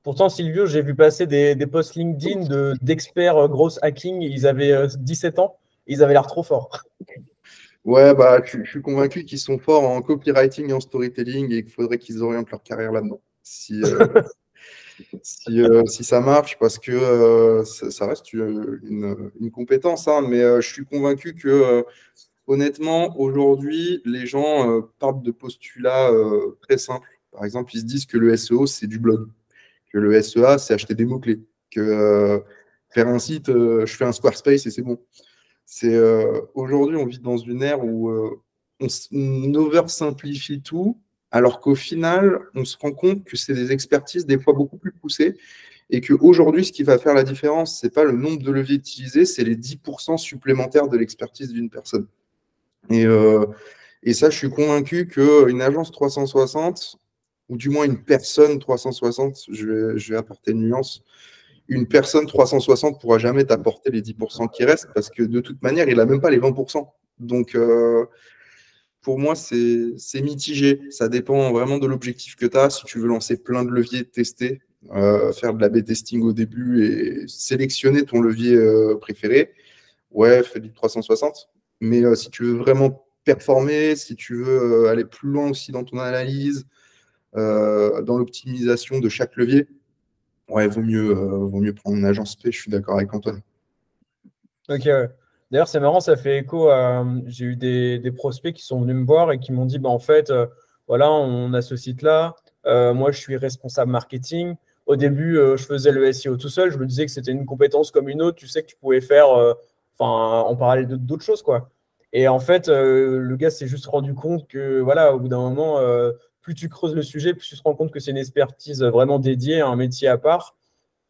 Pourtant, Silvio, j'ai vu passer des, posts LinkedIn d'experts euh, gros hacking. Ils avaient 17 euh, ans. Ils avaient l'air trop forts. Ouais, bah, je, suis convaincu qu'ils sont forts en copywriting et en storytelling et qu'il faudrait qu'ils orientent leur carrière là-dedans. Si, euh, euh, si, ça marche, parce que euh, ça, reste une, compétence, hein, mais je suis convaincu que, honnêtement, aujourd'hui, les gens partent de postulats très simples. Par exemple, ils se disent que le SEO, c'est du blog, que le SEA, c'est acheter des mots-clés, que faire un site, je fais un Squarespace et c'est bon. C'est euh, aujourd'hui, on vit dans une ère où euh, on, oversimplifie tout, alors qu'au final, on se rend compte que c'est des expertises des fois beaucoup plus poussées et qu'aujourd'hui, ce qui va faire la différence, ce n'est pas le nombre de leviers utilisés, c'est les 10% supplémentaires de l'expertise d'une personne. Et, euh, et, ça, je suis convaincu qu'une agence 360, ou du moins une personne 360, je vais, apporter une nuance, une personne 360 pourra jamais t'apporter les 10% qui restent parce que de toute manière, il n'a même pas les 20%. Donc, euh, pour moi, c'est mitigé. Ça dépend vraiment de l'objectif que tu as. Si tu veux lancer plein de leviers, tester, euh, faire de la B-testing au début et sélectionner ton levier euh, préféré, ouais, fais du 360. Mais si tu veux vraiment performer, si tu veux aller plus loin aussi dans ton analyse, dans l'optimisation de chaque levier, ouais, vaut mieux, euh, vaut mieux prendre une agence P, je suis d'accord avec Antoine. Ok, D'ailleurs, c'est marrant, ça fait écho à. J'ai eu des, prospects qui sont venus me voir et qui m'ont dit bah, en fait, euh, voilà, on a ce site-là. Euh, moi, je suis responsable marketing. Au début, je faisais le SEO tout seul. Je me disais que c'était une compétence comme une autre. Tu sais que tu pouvais faire enfin, en parallèle d'autres choses. quoi. Et en fait, le gars s'est juste rendu compte que, voilà, au bout d'un moment, plus tu creuses le sujet, plus tu te rends compte que c'est une expertise vraiment dédiée, un métier à part.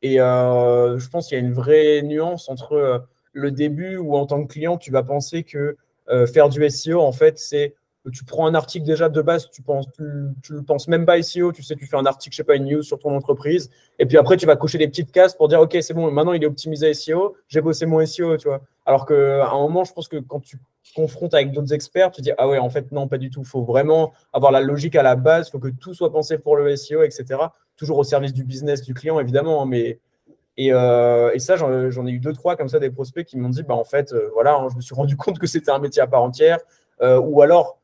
Et euh, je pense qu'il y a une vraie nuance entre euh, le début où en tant que client, tu vas penser que euh, faire du SEO, en fait, c'est tu prends un article déjà de base, tu penses, tu, penses même pas SEO, tu sais, tu fais un article, je sais pas, une news sur ton entreprise, et puis après tu vas cocher des petites cases pour dire ok c'est bon, maintenant il est optimisé SEO, j'ai bossé mon SEO, tu vois. Alors qu'à un moment, je pense que quand tu confrontes avec d'autres experts, tu dis ah ouais en fait non pas du tout, il faut vraiment avoir la logique à la base, il faut que tout soit pensé pour le SEO, etc. Toujours au service du business du client évidemment, hein, mais et, euh, et, ça, j'en ai eu deux, trois comme ça, des prospects qui m'ont dit, bah, en fait, euh, voilà, hein, je me suis rendu compte que c'était un métier à part entière. Euh, ou alors,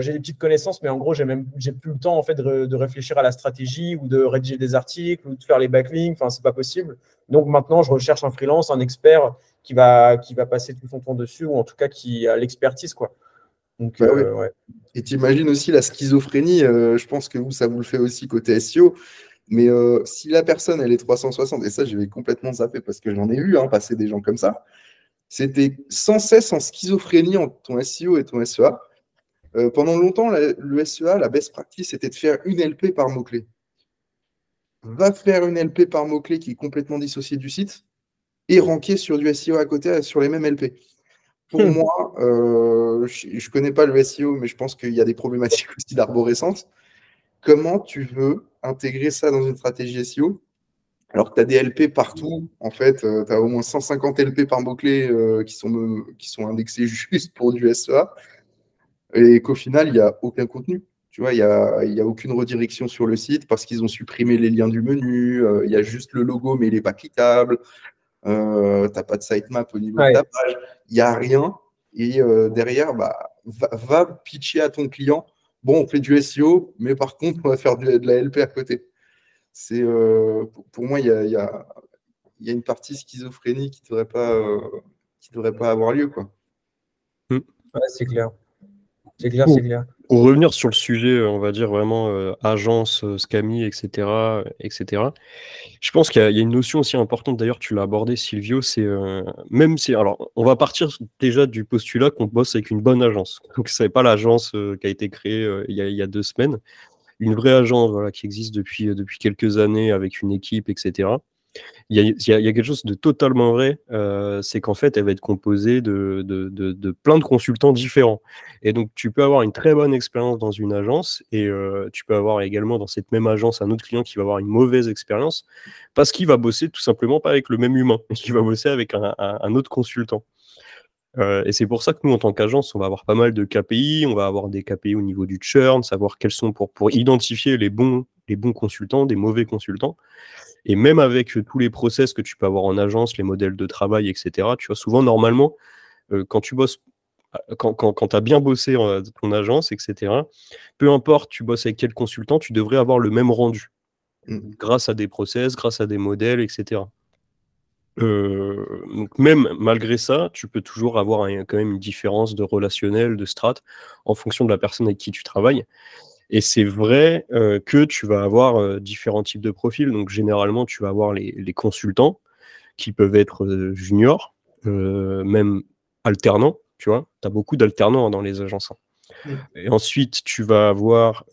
j'ai des petites connaissances, mais en gros, j'ai même j'ai plus le temps en fait de, réfléchir à la stratégie ou de rédiger des articles ou de faire les backlinks. Enfin, c'est pas possible. Donc maintenant, je recherche un freelance, un expert qui va qui va passer tout son temps dessus ou en tout cas qui a l'expertise quoi. Donc, bah euh, ouais. Et tu imagines aussi la schizophrénie. Euh, je pense que vous, ça vous le fait aussi côté SEO. Mais si la personne, elle est 360, et ça, je vais complètement zapper parce que j'en ai vu hein, passer des gens comme ça, c'était sans cesse en schizophrénie entre ton SEO et ton SEA. Euh, pendant longtemps, le SEA, la best practice, c'était de faire une LP par mot-clé. Va faire une LP par mot-clé qui est complètement dissociée du site et ranker sur du SEO à côté sur les mêmes LP. Pour hmm. moi, euh, je ne connais pas le SEO, mais je pense qu'il y a des problématiques aussi d'arborescence. Comment tu veux intégrer ça dans une stratégie SEO alors que tu as des LP partout, en fait, euh, tu as au moins 150 LP par mot-clé qui, sont, qui sont indexés juste pour du SEA et qu'au final, il n'y a aucun contenu. Tu vois, il n'y a, a, aucune redirection sur le site parce qu'ils ont supprimé les liens du menu. Euh, il y a juste le logo, mais il n'est pas cliquable. Euh, tu n'as pas de sitemap au niveau de ta page. Il n'y a rien. Et euh, derrière, bah, va, pitcher à ton client. Bon, on fait du SEO, mais par contre, on va faire de, la LP à côté. C'est pour, moi, il y a, y a, une partie schizophrénie qui ne devrait, pas, devrait pas avoir lieu. Quoi. c'est clair. C'est clair, c'est clair. Pour revenir sur le sujet, on va dire vraiment euh, agence, euh, SCAMI, etc., etc. Je pense qu'il y, a une notion aussi importante, d'ailleurs, tu l'as abordé, Silvio, c'est euh, même si. Alors, on va partir déjà du postulat qu'on bosse avec une bonne agence. Donc, ce n'est pas l'agence qui a été créée il y, a deux semaines. Une vraie agence voilà, qui existe depuis, depuis quelques années avec une équipe, etc il y, a, quelque chose de totalement vrai, euh, c'est qu'en fait, elle va être composée de, de, plein de consultants différents. Et donc, tu peux avoir une très bonne expérience dans une agence et euh, tu peux avoir également dans cette même agence un autre client qui va avoir une mauvaise expérience parce qu'il va bosser tout simplement pas avec le même humain, il va bosser avec un, autre consultant. Euh, et c'est pour ça que nous, en tant qu'agence, on va avoir pas mal de KPI, on va avoir des KPI au niveau du churn, savoir quels sont pour, pour identifier les bons, les bons consultants, des mauvais consultants. Et même avec tous les process que tu peux avoir en agence, les modèles de travail, etc., tu vois, souvent, normalement, euh, quand tu bosses, euh, quand, quand, quand tu as bien bossé euh, ton agence, etc., peu importe tu bosses avec quel consultant, tu devrais avoir le même rendu, mmh. grâce à des process, grâce à des modèles, etc. donc même malgré ça, tu peux toujours avoir quand même une différence de relationnel, de strat, en fonction de la personne avec qui tu travailles. Et c'est vrai euh, que tu vas avoir euh, différents types de profils. Donc, généralement, tu vas avoir les, consultants qui peuvent être euh, juniors, même alternants. Tu vois, tu as beaucoup d'alternants dans les agences. Hein. Mmh. Et ensuite, tu vas avoir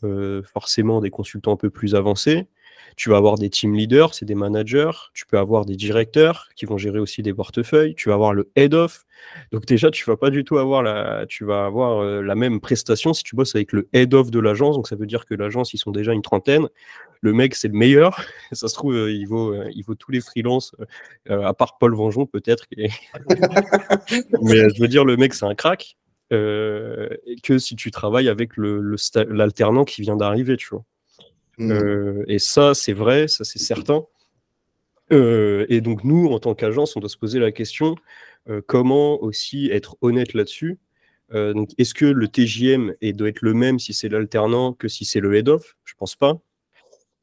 forcément des consultants un peu plus avancés tu vas avoir des team leaders, c'est des managers, tu peux avoir des directeurs qui vont gérer aussi des portefeuilles, tu vas avoir le head of. Donc déjà, tu vas pas du tout avoir la, tu vas avoir euh, la même prestation si tu bosses avec le head of de l'agence. Donc ça veut dire que l'agence, ils sont déjà une trentaine. Le mec, c'est le meilleur. Ça se trouve, euh, il vaut, euh, il vaut tous les freelances, à part Paul Vengeon peut-être. Mais je veux dire, le mec, c'est un crack. que si tu travailles avec l'alternant le, qui vient d'arriver, tu vois. Mmh. Euh, et ça, c'est vrai, ça c'est certain. Euh, et donc nous, en tant qu'agence, on doit se poser la question euh, comment aussi être honnête là-dessus. est-ce que le TJM doit être le même si c'est l'alternant que si c'est le head-off? Je pense pas.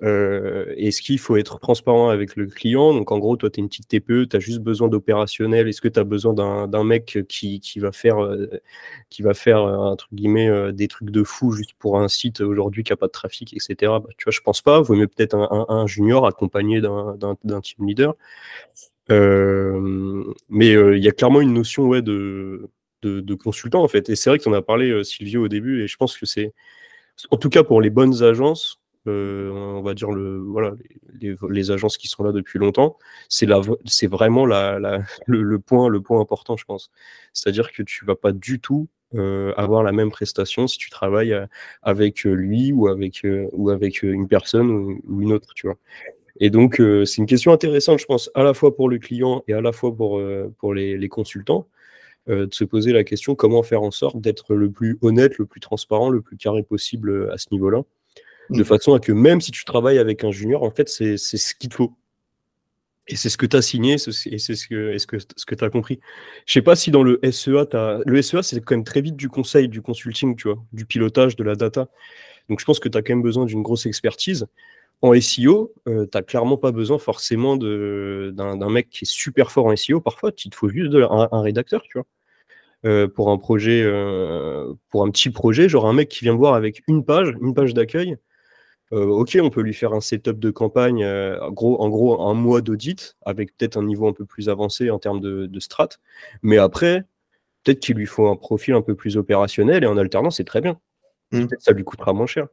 Euh, Est-ce qu'il faut être transparent avec le client? Donc, en gros, toi, tu es une petite TPE, tu as juste besoin d'opérationnel. Est-ce que tu as besoin d'un mec qui, va faire, euh, qui va faire euh, entre guillemets, euh, des trucs de fou juste pour un site aujourd'hui qui n'a pas de trafic, etc. Bah, tu vois, je pense pas. Vaut mieux peut-être un, un, junior accompagné d'un team leader. mais il y a clairement une notion ouais, de, consultant, en fait. Et c'est vrai que tu en as parlé, Sylvie, au début, et je pense que c'est, en tout cas pour les bonnes agences, euh, on va dire les, agences qui sont là depuis longtemps, c'est vraiment le, point, important, je pense. C'est-à-dire que tu vas pas du tout euh, avoir la même prestation si tu travailles euh, avec lui ou avec, une personne ou, une autre. Et donc, c'est une question intéressante, je pense, à la fois pour le client et à la fois pour, les consultants, de se poser la question comment faire en sorte d'être le plus honnête, le plus transparent, le plus carré possible à ce niveau-là de mm. façon à que même si tu travailles avec un junior, en fait, c'est ce qu'il te faut. Et c'est ce que tu as signé, et c'est ce que, ce que, ce que tu as compris. Je sais pas si dans le SEA, as... le SEA, c'est quand même très vite du conseil, du consulting, tu vois, du pilotage, de la data. Donc je pense que tu as quand même besoin d'une grosse expertise. En SEO, euh, tu n'as clairement pas besoin forcément d'un mec qui est super fort en SEO. Parfois, il te faut juste un, rédacteur, tu vois. Euh, pour un projet, euh, pour un petit projet, genre un mec qui vient voir avec une page, une page d'accueil, euh, ok, on peut lui faire un setup de campagne, euh, gros, en gros un mois d'audit, avec peut-être un niveau un peu plus avancé en termes de, strat. Mais après, peut-être qu'il lui faut un profil un peu plus opérationnel et en alternance, c'est très bien. Mmh. Peut-être ça lui coûtera moins cher.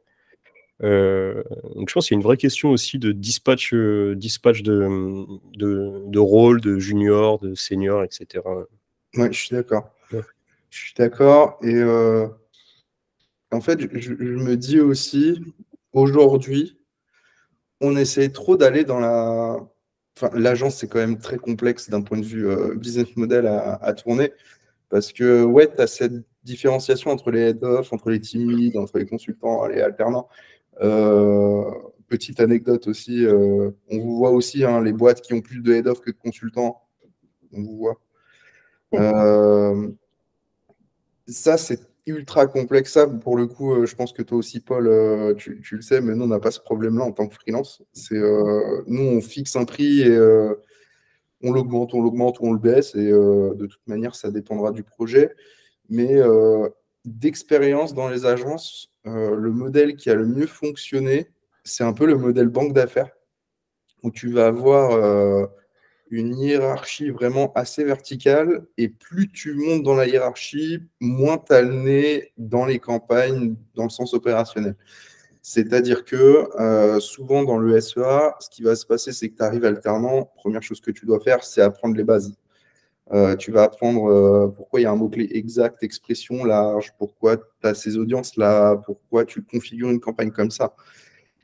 Euh, donc je pense qu'il y a une vraie question aussi de dispatch, dispatch de, de, rôle, de junior, de senior, etc. Oui, je suis d'accord. Je suis d'accord. Et en fait, je, me dis aussi, Aujourd'hui, on essaie trop d'aller dans la. Enfin, l'agence, c'est quand même très complexe d'un point de vue euh, business model à, tourner. Parce que, ouais, tu as cette différenciation entre les head-off, entre les team leads, entre les consultants, les alternants. Euh, petite anecdote aussi, euh, on vous voit aussi hein, les boîtes qui ont plus de head-off que de consultants. On vous voit. ça, c'est ultra complexe. Ça, pour le coup, euh, je pense que toi aussi, Paul, euh, tu, le sais, mais nous, on n'a pas ce problème-là en tant que freelance. C'est, euh, nous, on fixe un prix et on l'augmente, on l'augmente ou on le baisse. Et de toute manière, ça dépendra du projet. Mais d'expérience dans les agences, le modèle qui a le mieux fonctionné, c'est un peu le modèle banque d'affaires, où tu vas avoir une hiérarchie vraiment assez verticale, et plus tu montes dans la hiérarchie, moins tu as le nez dans les campagnes dans le sens opérationnel. C'est-à-dire que euh, souvent dans le SEA, ce qui va se passer, c'est que tu arrives alternant. Première chose que tu dois faire, c'est apprendre les bases. Euh, tu vas apprendre euh, pourquoi il y a un mot-clé exact, expression large, pourquoi tu as ces audiences-là, pourquoi tu configures une campagne comme ça.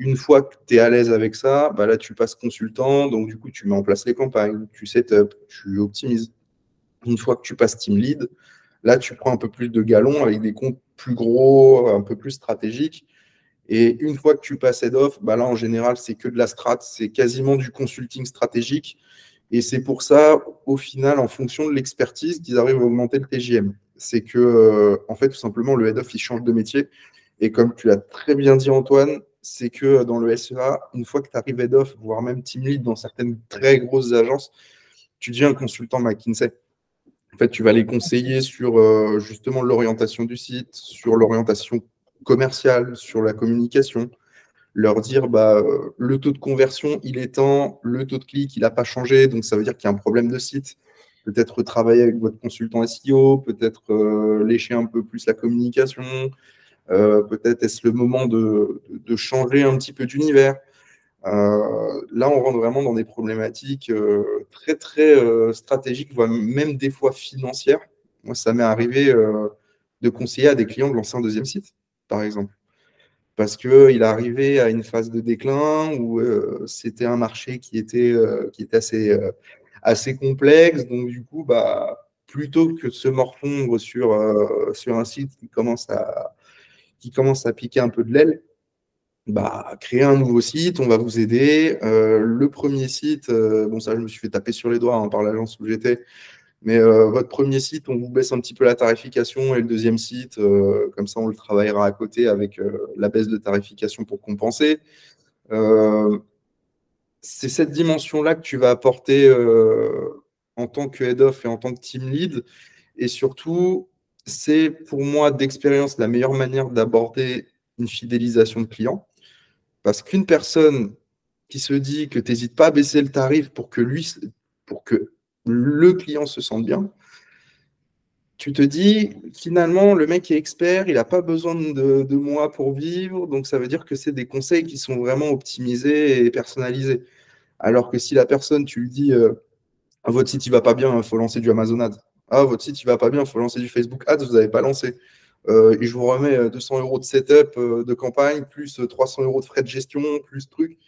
Une fois que tu es à l'aise avec ça, bah là, tu passes consultant, donc du coup, tu mets en place les campagnes, tu setup, tu optimises. Une fois que tu passes team lead, là, tu prends un peu plus de galons avec des comptes plus gros, un peu plus stratégiques. Et une fois que tu passes head off, bah là, en général, c'est que de la strat, c'est quasiment du consulting stratégique. Et c'est pour ça, au final, en fonction de l'expertise, qu'ils arrivent à augmenter le TGM. C'est que, euh, en fait, tout simplement, le head-off, il change de métier. Et comme tu l'as très bien dit, Antoine, c'est que dans le SEA, une fois que tu arrives head-off, voire même team lead dans certaines très grosses agences, tu deviens un consultant McKinsey. En fait, tu vas les conseiller sur euh, justement l'orientation du site, sur l'orientation commerciale, sur la communication, leur dire bah, euh, le taux de conversion, il est temps, le taux de clic, il n'a pas changé, donc ça veut dire qu'il y a un problème de site. Peut-être travailler avec votre consultant SEO, peut-être euh, lécher un peu plus la communication, euh, peut-être est-ce le moment de, changer un petit peu d'univers. là, on rentre vraiment dans des problématiques très, très stratégiques, voire même des fois financières. Moi, ça m'est arrivé de conseiller à des clients de lancer un deuxième site, par exemple parce qu'il arrivait à une phase de déclin où euh, c'était un marché qui était, euh, qui était assez, euh, assez complexe. Donc, du coup, bah, plutôt que de se morfondre sur, sur un site qui commence, à, qui commence à piquer un peu de l'aile, bah, créer un nouveau site, on va vous aider. le premier site, bon, ça, je me suis fait taper sur les doigts hein, par l'agence où j'étais. Mais euh, votre premier site, on vous baisse un petit peu la tarification et le deuxième site, euh, comme ça, on le travaillera à côté avec euh, la baisse de tarification pour compenser. c'est cette dimension-là que tu vas apporter en tant que head-off et en tant que team lead. Et surtout, c'est pour moi d'expérience la meilleure manière d'aborder une fidélisation de client. Parce qu'une personne qui se dit que tu n'hésites pas à baisser le tarif pour que lui, pour que le client se sente bien, tu te dis, finalement, le mec est expert, il n'a pas besoin de, moi pour vivre, donc ça veut dire que c'est des conseils qui sont vraiment optimisés et personnalisés. Alors que si la personne, tu lui dis, euh, votre site, il va pas bien, il faut lancer du Amazon Ads. Ah, votre site, il va pas bien, il faut lancer du Facebook Ads, vous n'avez pas lancé. Euh, et je vous remets 200 euh, euros de setup de campagne, plus 300 euros de frais de gestion, plus truc.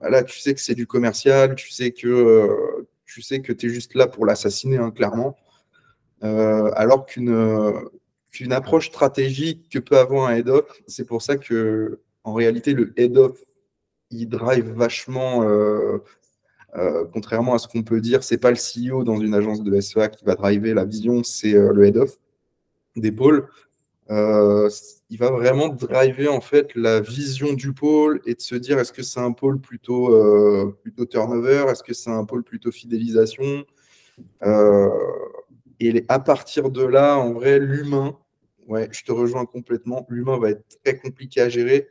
Là, tu sais que c'est du commercial, tu sais que tu sais que es juste là pour l'assassiner, hein, clairement. Euh, alors qu'une qu'une approche stratégique que peut avoir un head-off, c'est pour ça que en réalité, le head-off, il drive vachement, euh, euh, contrairement à ce qu'on peut dire, c'est pas le CEO dans une agence de SEA qui va driver la vision, c'est le head-off des pôles. Euh, il va vraiment driver en fait la vision du pôle et de se dire est-ce que c'est un pôle plutôt, euh, plutôt turnover, est-ce que c'est un pôle plutôt fidélisation? Euh, et à partir de là, en vrai, l'humain, ouais, je te rejoins complètement, l'humain va être très compliqué à gérer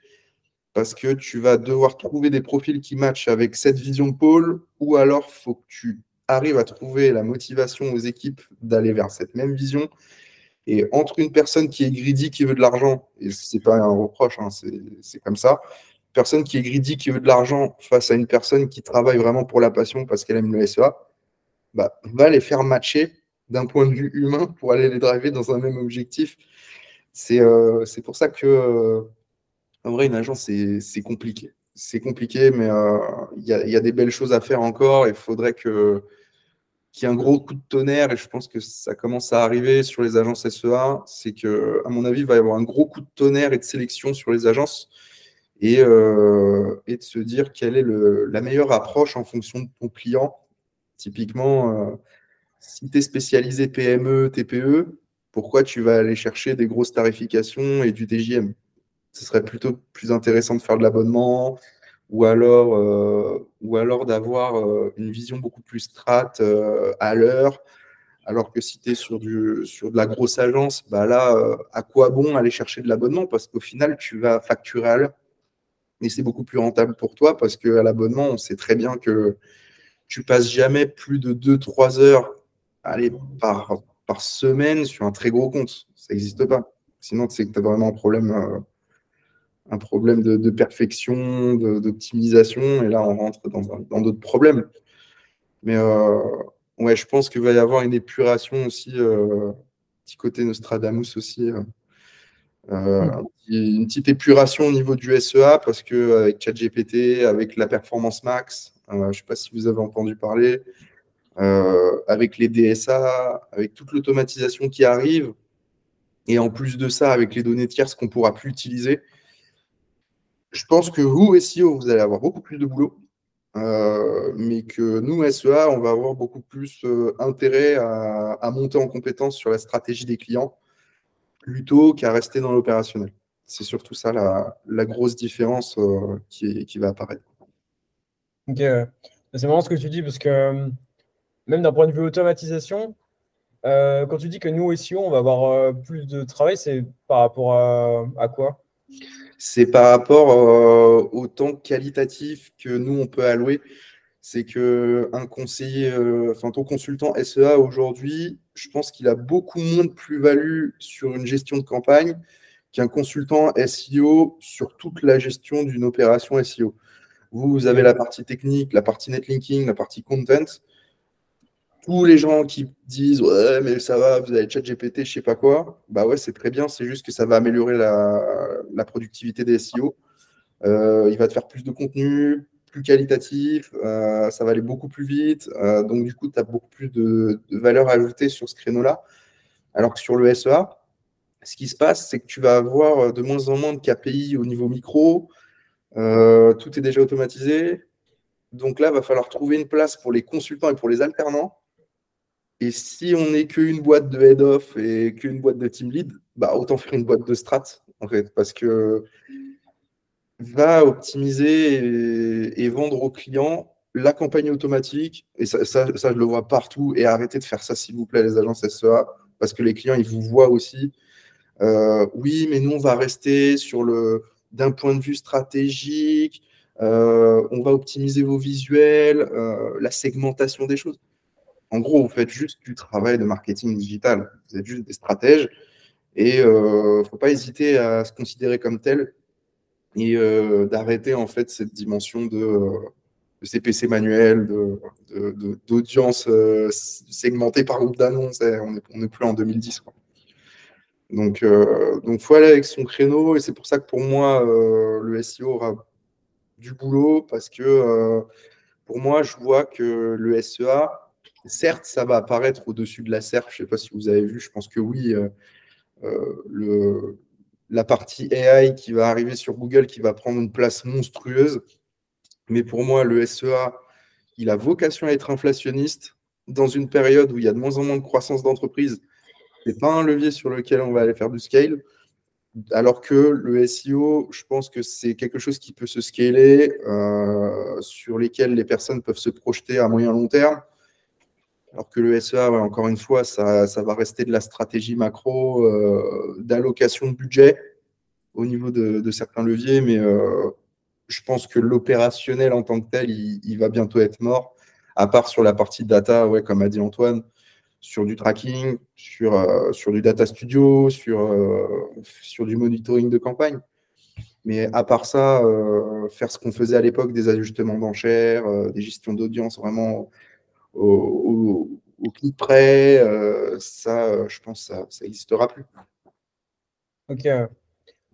parce que tu vas devoir trouver des profils qui matchent avec cette vision de pôle ou alors il faut que tu arrives à trouver la motivation aux équipes d'aller vers cette même vision et entre une personne qui est greedy, qui veut de l'argent, et c'est pas un reproche, hein, c'est comme ça, personne qui est greedy, qui veut de l'argent face à une personne qui travaille vraiment pour la passion parce qu'elle aime le SEA, bah, va les faire matcher d'un point de vue humain pour aller les driver dans un même objectif. C'est euh, pour ça que, euh, en vrai, une agence, c'est compliqué. C'est compliqué, mais euh, il y, y, a des belles choses à faire encore. Il faudrait que qui a un gros coup de tonnerre, et je pense que ça commence à arriver sur les agences SEA, c'est que, à mon avis, il va y avoir un gros coup de tonnerre et de sélection sur les agences, et, euh, de se dire quelle est la meilleure approche en fonction de ton client. Typiquement, euh, si tu es spécialisé PME, TPE, pourquoi tu vas aller chercher des grosses tarifications et du TJM Ce serait plutôt plus intéressant de faire de l'abonnement, ou alors, euh, alors d'avoir euh, une vision beaucoup plus strat euh, à l'heure, Alors que si tu es sur, du, sur de la grosse agence, bah là, euh, à quoi bon aller chercher de l'abonnement? Parce qu'au final, tu vas facturer à l'heure. Et c'est beaucoup plus rentable pour toi parce qu'à l'abonnement, on sait très bien que tu passes jamais plus de 2-3 heures allez, par, par semaine sur un très gros compte. Ça n'existe pas. Sinon, c'est que tu as vraiment un problème, un problème de, perfection, d'optimisation. Et là, on rentre dans d'autres problèmes. Mais euh, ouais, je pense qu'il va y avoir une épuration aussi, euh, petit côté Nostradamus aussi. Mm. Une petite épuration au niveau du SEA parce qu'avec ChatGPT, avec la performance max, je ne sais pas si vous avez entendu parler, avec les DSA, avec toute l'automatisation qui arrive, et en plus de ça, avec les données tierces qu'on ne pourra plus utiliser, je pense que vous, SEO, vous allez avoir beaucoup plus de boulot, euh, mais que nous, SEA, on va avoir beaucoup plus euh, intérêt à, monter en compétence sur la stratégie des clients plutôt qu'à rester dans l'opérationnel. C'est surtout ça la, grosse différence euh, qui, va apparaître. Ok, c'est marrant ce que tu dis parce que même d'un point de vue automatisation, quand tu dis que nous, SEO, on va avoir plus de travail, c'est par rapport à quoi? C'est par rapport euh, au temps qualitatif que nous, on peut allouer. C'est que un conseiller, euh, enfin ton consultant SEA aujourd'hui, je pense qu'il a beaucoup moins de plus-value sur une gestion de campagne qu'un consultant SEO sur toute la gestion d'une opération SEO. Vous, vous avez la partie technique, la partie netlinking, la partie content tous les gens qui disent ouais mais ça va, vous avez chat GPT, je sais pas quoi, bah ouais c'est très bien, c'est juste que ça va améliorer la, productivité des SEO. Euh, il va te faire plus de contenu, plus qualitatif, euh, ça va aller beaucoup plus vite, euh, donc du coup tu as beaucoup plus de, valeur ajoutée sur ce créneau-là. Alors que sur le SEA, ce qui se passe, c'est que tu vas avoir de moins en moins de KPI au niveau micro, tout est déjà automatisé. Donc là, il va falloir trouver une place pour les consultants et pour les alternants et si on n'est qu'une boîte de head-off et qu'une boîte de team lead, bah autant faire une boîte de strat, en fait, parce que va optimiser et, vendre aux clients la campagne automatique, et ça, ça, je le vois partout, et arrêtez de faire ça, s'il vous plaît, les agences SEA, parce que les clients, ils vous voient aussi. Euh, oui, mais nous, on va rester sur le d'un point de vue stratégique, euh, on va optimiser vos visuels, euh, la segmentation des choses. En gros, vous faites juste du travail de marketing digital. Vous êtes juste des stratèges et il euh, ne faut pas hésiter à se considérer comme tel et euh, d'arrêter en fait cette dimension de, CPC manuel, d'audience segmentée par groupe d'annonces. Eh, on n'est plus en 2010. Donc, euh, faut aller avec son créneau et c'est pour ça que pour moi, le SEO aura du boulot parce que pour moi, je vois que le SEA, Certes, ça va apparaître au-dessus de la SERP. Je ne sais pas si vous avez vu, je pense que oui. Euh, euh, la partie AI qui va arriver sur Google, qui va prendre une place monstrueuse. Mais pour moi, le SEA, il a vocation à être inflationniste dans une période où il y a de moins en moins de croissance d'entreprise. Ce n'est pas un levier sur lequel on va aller faire du scale. Alors que le SEO, je pense que c'est quelque chose qui peut se scaler, euh, sur lesquels les personnes peuvent se projeter à moyen long terme. Alors que le SEA, encore une fois, ça, va rester de la stratégie macro, euh, d'allocation de budget au niveau de, certains leviers, mais euh, je pense que l'opérationnel en tant que tel, il, va bientôt être mort, à part sur la partie data, ouais, comme a dit Antoine, sur du tracking, sur, euh, sur du data studio, sur, sur du monitoring de campagne. Mais à part ça, faire ce qu'on faisait à l'époque, des ajustements d'enchères, des gestions d'audience vraiment au, au, près, euh, ça, euh, je pense, ça n'existera plus. Ok,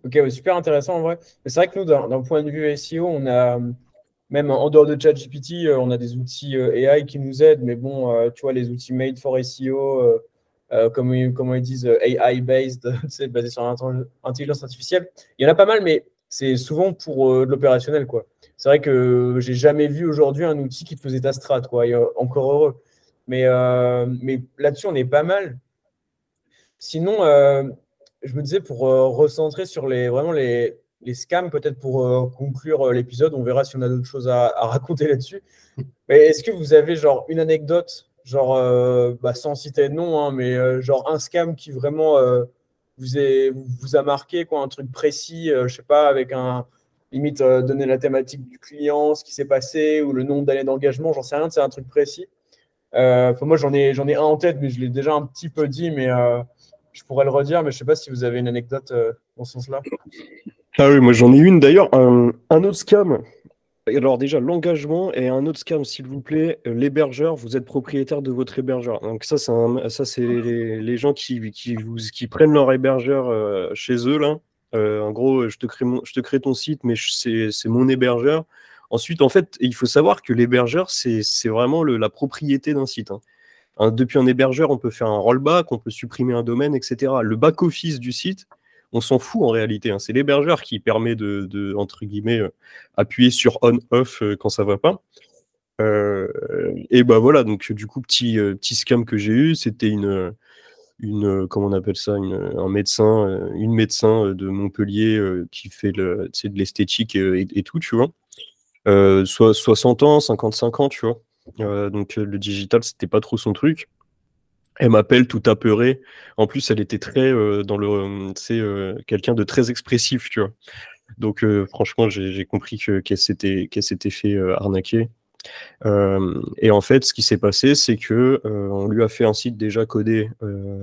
ok, super intéressant en vrai. c'est vrai que nous, d'un point de vue SEO, on a même en dehors de ChatGPT, euh, on a des outils AI qui nous aident, mais bon, tu vois, les outils made for SEO, comme, ils disent, AI-based, basé sur l'intelligence artificielle, il y en a pas mal, mais c'est souvent pour de l'opérationnel, quoi c'est vrai que j'ai jamais vu aujourd'hui un outil qui te faisait ta strat, quoi. encore heureux. Mais, euh, mais là-dessus, on est pas mal. Sinon, euh, je me disais pour euh, recentrer sur les, vraiment les, scams, peut-être pour conclure l'épisode, on verra si on a d'autres choses à, raconter là-dessus. Mais est-ce que vous avez genre une anecdote genre, euh, bah, sans citer de nom, hein, mais genre un scam qui vraiment vous, vous a marqué, quoi, un truc précis, je sais pas, avec un limite donner la thématique du client, ce qui s'est passé ou le nombre d'années d'engagement, j'en sais rien, c'est un truc précis. moi, j'en ai, j'en ai un en tête, mais je l'ai déjà un petit peu dit, mais je pourrais le redire, mais je sais pas si vous avez une anecdote dans ce sens-là. Ah oui, moi j'en ai une d'ailleurs. Un, autre scam. Alors déjà, l'engagement et un autre scam, s'il vous plaît, euh, l'hébergeur, vous êtes propriétaire de votre hébergeur. Donc ça, c'est ça, c'est les, gens qui, qui, prennent leur hébergeur euh, chez eux. Là. Euh, en gros, je te, crée je te crée ton site, mais c'est mon hébergeur. Ensuite, en fait, il faut savoir que l'hébergeur, c'est vraiment la propriété d'un site. Hein. depuis un hébergeur, on peut faire un rollback, on peut supprimer un domaine, etc. Le back-office du site, on s'en fout en réalité. Hein. C'est l'hébergeur qui permet de, entre guillemets, euh, appuyer sur on/off euh, quand ça va pas. Et bah voilà, donc du coup, petit, petit scam que j'ai eu, c'était une, une, comment on appelle ça, un médecin, une médecin de Montpellier qui fait le, de l'esthétique et, tout, tu vois. soit 60 ans, 55 ans, tu vois. donc le digital, c'était pas trop son truc. Elle m'appelle tout apeurée. En plus, elle était très euh, dans le, c'est euh, quelqu'un de très expressif, tu vois. Donc, euh, franchement, j'ai compris que qu'elle qu'elle s'était fait arnaquer. Et en fait, ce qui s'est passé, c'est que on lui a fait un site déjà codé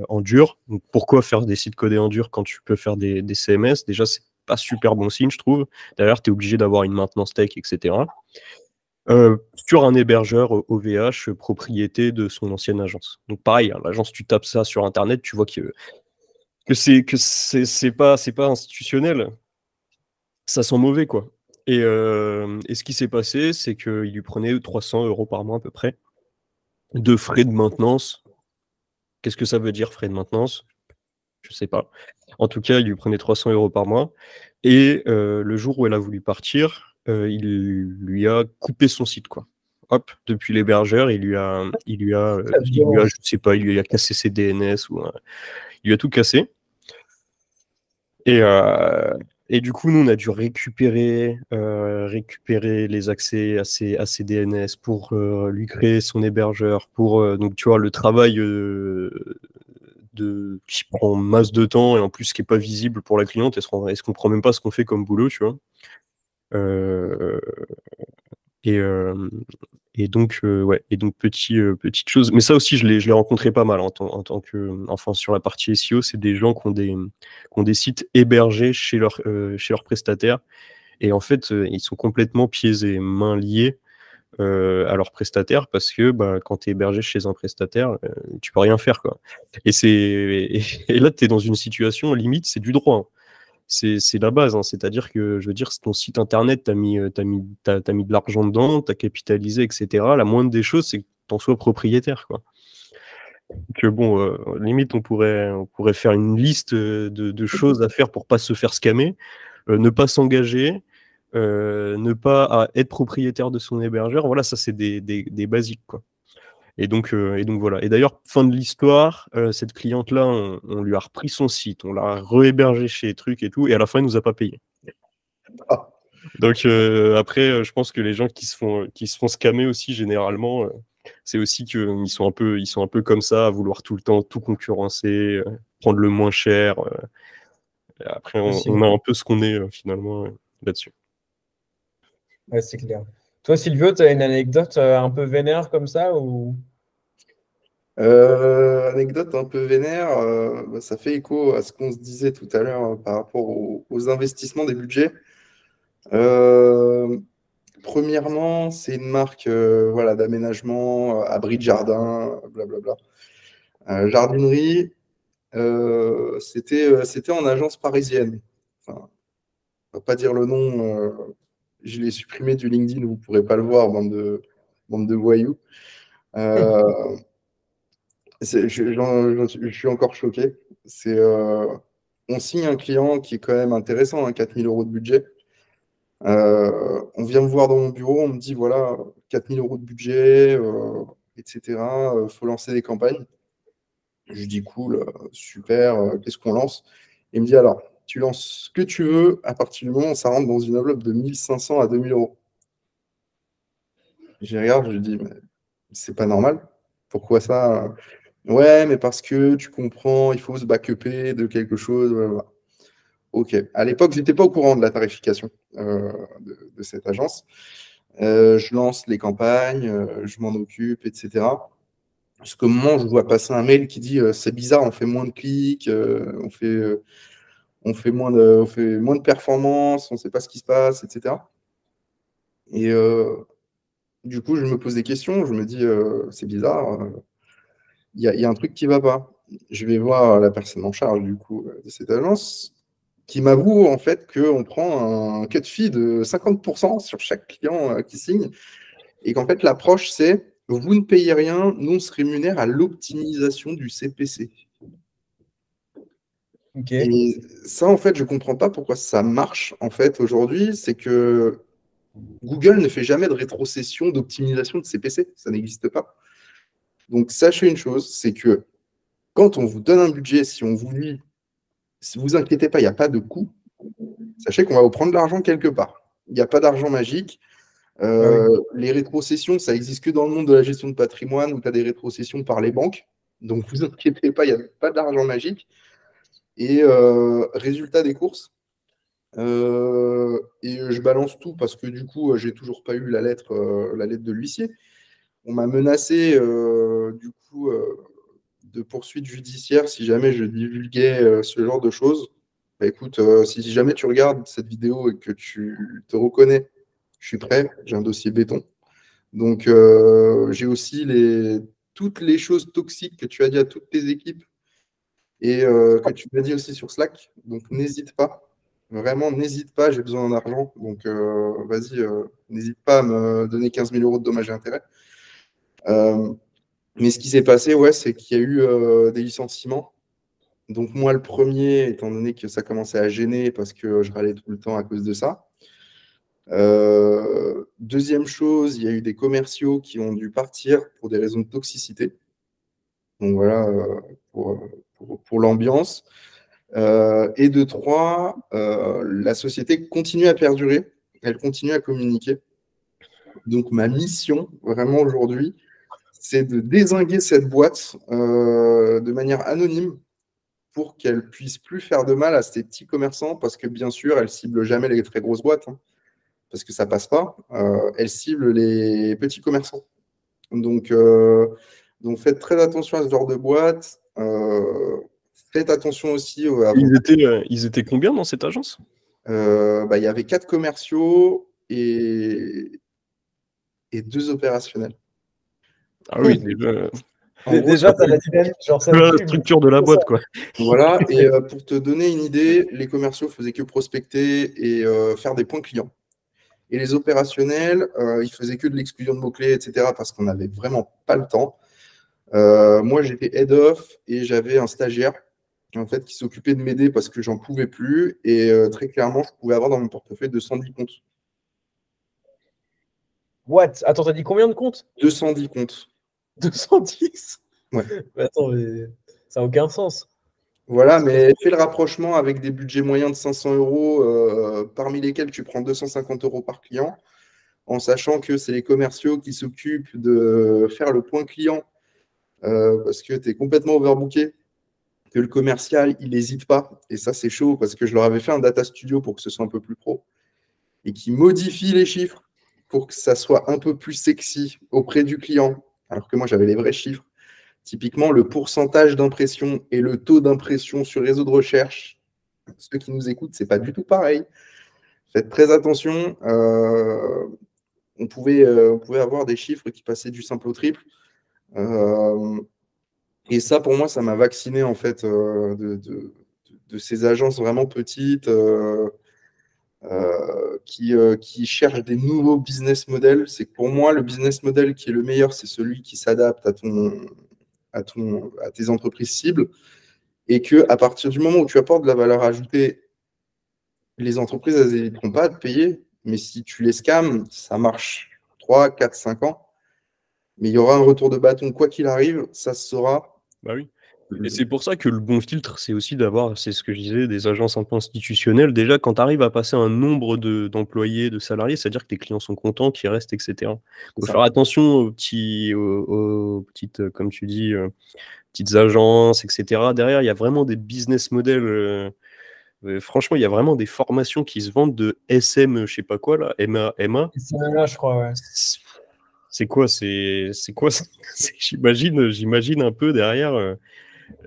en dur. Pourquoi faire des sites codés en dur quand tu peux faire des, CMS Déjà, c'est pas super bon signe, je trouve. D'ailleurs, tu es obligé d'avoir une maintenance tech, etc. Euh, sur un hébergeur OVH euh, propriété de son ancienne agence. Donc pareil, hein, l'agence, tu tapes ça sur Internet, tu vois que, que c'est pas pas institutionnel. Ça sent mauvais quoi. Et, euh, et ce qui s'est passé, c'est qu'il lui prenait 300 euros par mois à peu près de frais de maintenance. Qu'est-ce que ça veut dire frais de maintenance? Je sais pas. En tout cas, il lui prenait 300 euros par mois. Et le jour où elle a voulu partir, euh, il lui a coupé son site, quoi. Hop, depuis l'hébergeur, il lui a, il lui a, euh, il lui a, je sais pas, il lui a cassé ses DNS ou euh, il lui a tout cassé. Et, et du coup, nous, on a dû récupérer, récupérer les accès à ses, à ses DNS pour lui créer son hébergeur. Pour, donc, tu vois, le travail de, qui prend masse de temps et en plus qui n'est pas visible pour la cliente. Elle ne comprend même pas ce qu'on fait comme boulot, tu vois? Euh, et, euh, et donc, euh, ouais, et donc petit, petite chose. Mais ça aussi, je l'ai rencontré pas mal en, en, tant que, enfin, sur la partie SEO, c'est des gens qui ont des, qui ont des sites hébergés chez, leur, chez leurs prestataires. Et en fait, ils sont complètement pieds et mains liés à leurs prestataires parce que bah, quand tu es hébergé chez un prestataire, tu peux rien faire. Quoi. Et, et, et là, tu dans une situation limite, c'est du droit. Hein c'est la base. Hein. C'est-à-dire que, je veux dire, ton site internet, tu as mis, as mis, as, mis de l'argent dedans, tu as capitalisé, etc. La moindre des choses, c'est que tu en sois propriétaire. Quoi. Que bon, euh, limite, on pourrait, on pourrait faire une liste de, choses à faire pour pas se faire scammer, euh, ne pas s'engager, euh, ne pas être propriétaire de son hébergeur. Voilà, ça, c'est des, des, des basiques. Quoi. Et donc, euh, et donc voilà. Et d'ailleurs, fin de l'histoire, euh, cette cliente-là, on, lui a repris son site, on l'a réhébergé chez Truc et tout, et à la fin, il nous a pas payé. Ah. Donc euh, après, je pense que les gens qui se font, qui se font scammer aussi, généralement, c'est aussi qu'ils sont, un peu, ils sont un peu comme ça, à vouloir tout le temps tout concurrencer, prendre le moins cher. après, on, a un peu ce qu'on est finalement là-dessus. Ouais, c'est clair. Toi, Sylvio, tu as une anecdote euh, un peu vénère comme ça ou? Euh, anecdote un peu vénère, euh, bah, ça fait écho à ce qu'on se disait tout à l'heure par rapport aux, investissements des budgets. premièrement, c'est une marque voilà, d'aménagement, abri de jardin, blablabla. jardinerie, c'était, en agence parisienne. On va pas dire le nom je l'ai supprimé du LinkedIn, vous ne pourrez pas le voir, bande de, bande de voyous. Euh, je, suis encore choqué. Euh, on signe un client qui est quand même intéressant, hein, 4000 euros de budget. Euh, on vient me voir dans mon bureau, on me dit voilà, 4000 euros de budget, etc. Il faut lancer des campagnes. Je dis cool, super, qu'est-ce qu'on lance? Il me dit alors, tu lances ce que tu veux à partir du moment où ça rentre dans une enveloppe de 1500 à 2000 euros. Je regarde, je dis, mais c'est pas normal. Pourquoi ça? Ouais, mais parce que tu comprends, il faut se backuper de quelque chose. Ok. À l'époque, je n'étais pas au courant de la tarification euh, de, cette agence. Euh, je lance les campagnes, euh, je m'en occupe, etc. Parce que moment, je vois passer un mail qui dit c'est bizarre, on fait moins de clics, on fait, on fait moins de, on fait moins de performance, on ne sait pas ce qui se passe, etc. Et du coup, je me pose des questions, je me dis c'est bizarre, il y, a un truc qui ne va pas. Je vais voir la personne en charge de cette agence qui m'avoue en fait qu'on prend un cut fee de 50% sur chaque client euh, qui signe et qu'en fait l'approche c'est vous ne payez rien, nous on se rémunère à l'optimisation du CPC. Et ça en fait je ne comprends pas pourquoi ça marche en fait aujourd'hui, c'est que Google ne fait jamais de rétrocession d'optimisation de CPC, ça n'existe pas. Donc sachez une chose, c'est que quand on vous donne un budget, si on vous dit si vous inquiétez pas, il n'y a pas de coût. Sachez qu'on va vous prendre de l'argent quelque part. Il n'y a pas d'argent magique. Euh, ah les rétrocessions, ça existe que dans le monde de la gestion de patrimoine où tu as des rétrocessions par les banques. Donc, vous inquiétez pas, il n'y a pas d'argent magique. Et euh, résultat des courses. Euh, et je balance tout parce que du coup, j'ai toujours pas eu la lettre, la lettre de l'huissier. On m'a menacé, du coup, de poursuites judiciaires si jamais je divulguais euh, ce genre de choses. Bah, écoute, euh, si jamais tu regardes cette vidéo et que tu te reconnais, je suis prêt, j'ai un dossier béton. Donc, euh, j'ai aussi les, toutes les choses toxiques que tu as dit à toutes tes équipes et que tu m'as dit aussi sur Slack. Donc, n'hésite pas. Vraiment, n'hésite pas, j'ai besoin d'argent. Donc, vas-y, n'hésite pas à me donner 15 000 euros de dommages et intérêts. Mais ce qui s'est passé, ouais, c'est qu'il y a eu euh, des licenciements. Donc moi, le premier, étant donné que ça commençait à gêner parce que je râlais tout le temps à cause de ça. Euh, deuxième chose, il y a eu des commerciaux qui ont dû partir pour des raisons de toxicité. Donc voilà, euh, pour, l'ambiance. et de trois, la société continue à perdurer, elle continue à communiquer. Donc ma mission, vraiment aujourd'hui, c'est de désinguer cette boîte euh, de manière anonyme pour qu'elle puisse plus faire de mal à ces petits commerçants, parce que bien sûr, elle cible jamais les très grosses boîtes, hein, parce que ça passe pas. Euh, elle cible les petits commerçants. Donc, euh, donc faites très attention à ce genre de boîte. Faites attention aussi. ils, étaient, ils étaient combien dans cette agence? Bah, Il y avait quatre commerciaux et, et deux opérationnels. Ah oui, déjà. déjà, tu as la dynamique, genre ça la structure de la boîte, quoi. Voilà, et euh, pour te donner une idée, les commerciaux faisaient que prospecter et euh, faire des points clients. Et les opérationnels, euh, ils faisaient que de l'exclusion de mots-clés, etc., parce qu'on n'avait vraiment pas le temps. Moi, j'étais head off et j'avais un stagiaire en fait, qui s'occupait de m'aider parce que j'en pouvais plus. Et très clairement, je pouvais avoir dans mon portefeuille 210 comptes. What? Attends, t'as dit combien de comptes? 210 comptes. 210 Ouais. attends, ça n'a aucun sens. Voilà, mais fais le rapprochement avec des budgets moyens de 500 euros, euh, parmi lesquels tu prends 250 euros par client, en sachant que c'est les commerciaux qui s'occupent de faire le point client euh, parce que tu es complètement overbooké, que le commercial, il n'hésite pas. Et ça, c'est chaud parce que je leur avais fait un data studio pour que ce soit un peu plus pro et qui modifie les chiffres pour que ça soit un peu plus sexy auprès du client alors que moi j'avais les vrais chiffres. Typiquement, le pourcentage d'impression et le taux d'impression sur réseau de recherche, ceux qui nous écoutent, ce n'est pas du tout pareil. Faites très attention. Euh, on, pouvait, euh, on, pouvait, avoir des chiffres qui passaient du simple au triple. Euh, et ça, pour moi, ça m'a vacciné en fait de, de, ces agences vraiment petites. Euh, qui, euh, qui cherchent des nouveaux business models. C'est que pour moi, le business model qui est le meilleur, c'est celui qui s'adapte à, ton, à, ton, à tes entreprises cibles. Et que à partir du moment où tu apportes de la valeur ajoutée, les entreprises, elles n'hésiteront pas à te payer. Mais si tu les scams, ça marche 3, 4, 5 ans. Mais il y aura un retour de bâton, quoi qu'il arrive, ça se saura. Bah oui. Et c'est pour ça que le bon filtre, c'est aussi d'avoir, c'est ce que je disais, des agences un peu institutionnelles. Déjà, quand tu arrives à passer un nombre d'employés, de, salariés, c'est-à-dire que tes clients sont contents, qu'ils restent, etc. Il faut faire attention aux, petits, aux, petites, comme tu dis, euh, petites agences, etc. Derrière, il y a vraiment des business models. Euh, euh, franchement, il y a vraiment des formations qui se vendent de SM, je sais pas quoi, là, MA. MA. je crois, ouais. C'est quoi C'est quoi J'imagine, j'imagine un peu derrière euh,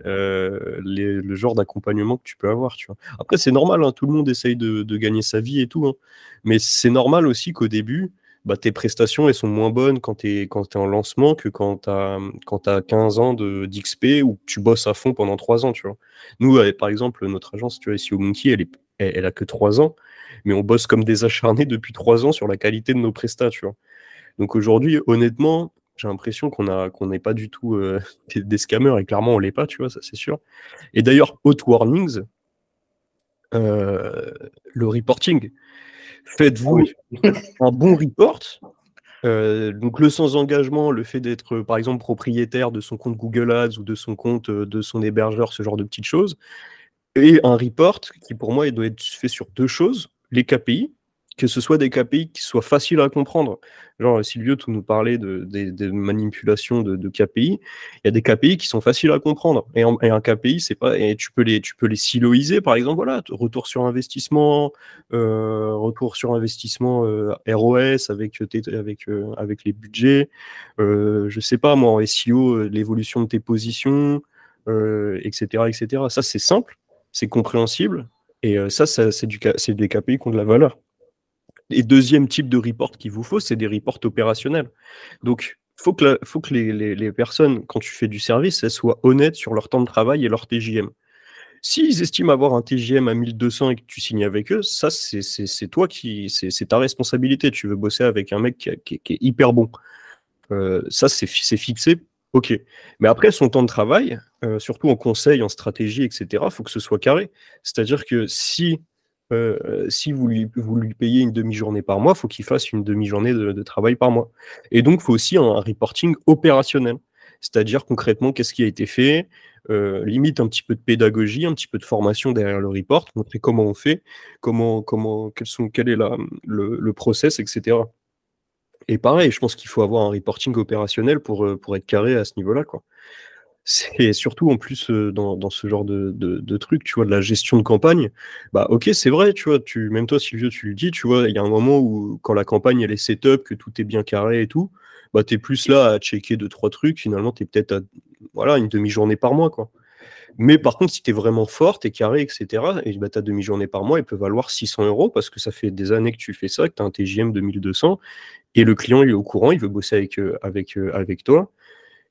euh, le genre d'accompagnement que tu peux avoir. Après, c'est normal, hein, tout le monde essaye de, gagner sa vie et tout. Hein. Mais c'est normal aussi qu'au début, bah, tes prestations elles sont moins bonnes quand tu es, en lancement que quand tu as, 15 ans d'XP ou que tu bosses à fond pendant 3 ans. Tu vois. Nous, par exemple, notre agence, tu vois, ici au Monkey, elle, est, a que 3 ans, mais on bosse comme des acharnés depuis 3 ans sur la qualité de nos prestats. Donc aujourd'hui, honnêtement, j'ai l'impression qu'on a qu'on n'est pas du tout euh, des, scammers et clairement on l'est pas, tu vois, ça c'est sûr. Et d'ailleurs, hot warnings, euh, le reporting. Faites-vous un bon report. Euh, donc le sans engagement, le fait d'être par exemple propriétaire de son compte Google Ads ou de son compte de son hébergeur, ce genre de petites choses, et un report qui pour moi il doit être fait sur deux choses les KPI, que ce soit des KPI qui soient faciles à comprendre. Genre, Silvio, tu nous parlais de, de, manipulation de, KPI. Il y a des KPI qui sont faciles à comprendre. Et, un KPI, c'est pas. Et tu peux les, tu peux les siloiser, par exemple, voilà, retour sur investissement, euh, retour sur investissement euh, ROS avec, avec, euh, avec les budgets. je sais pas, moi, en SEO, l'évolution de tes positions, etc., etc. Ça, c'est simple, c'est compréhensible. Et ça, ça c'est des KPI qui ont de la valeur. Et deuxième type de report qu'il vous faut, c'est des reports opérationnels. Donc, faut que, faut que les, personnes, quand tu fais du service, elles soient honnêtes sur leur temps de travail et leur TJM. S'ils estiment avoir un TJM à 1200 et que tu signes avec eux, ça, c'est toi qui. C'est ta responsabilité. Tu veux bosser avec un mec qui, est hyper bon. Euh, ça, c'est fixé. Ok. Mais après, son temps de travail, euh, surtout en conseil, en stratégie, etc., il faut que ce soit carré. C'est-à-dire que si euh, si vous lui, payez une demi-journée par mois, il faut qu'il fasse une demi-journée de, travail par mois. Et donc, il faut aussi un, reporting opérationnel. C'est-à-dire concrètement, qu'est-ce qui a été fait, euh, limite un petit peu de pédagogie, un petit peu de formation derrière le report, montrer comment on fait, comment, comment, quel est le, process, etc. Et pareil, je pense qu'il faut avoir un reporting opérationnel pour, euh, pour être carré à ce niveau-là. C'est surtout en plus dans, ce genre de, de, truc, tu vois, de la gestion de campagne. Bah ok, c'est vrai, tu vois, tu, même toi, Sylvio, tu le dis, tu vois, il y a un moment où quand la campagne elle est setup, que tout est bien carré et tout, bah t'es plus là à checker deux, trois trucs, finalement, t'es peut-être à voilà, une demi-journée par mois, quoi. Mais par contre, si tu es vraiment fort, tu es carré, etc., et bah, ta demi-journée par mois, elle peut valoir 600 euros parce que ça fait des années que tu fais ça, que tu un TGM de 1200, et le client il est au courant, il veut bosser avec toi.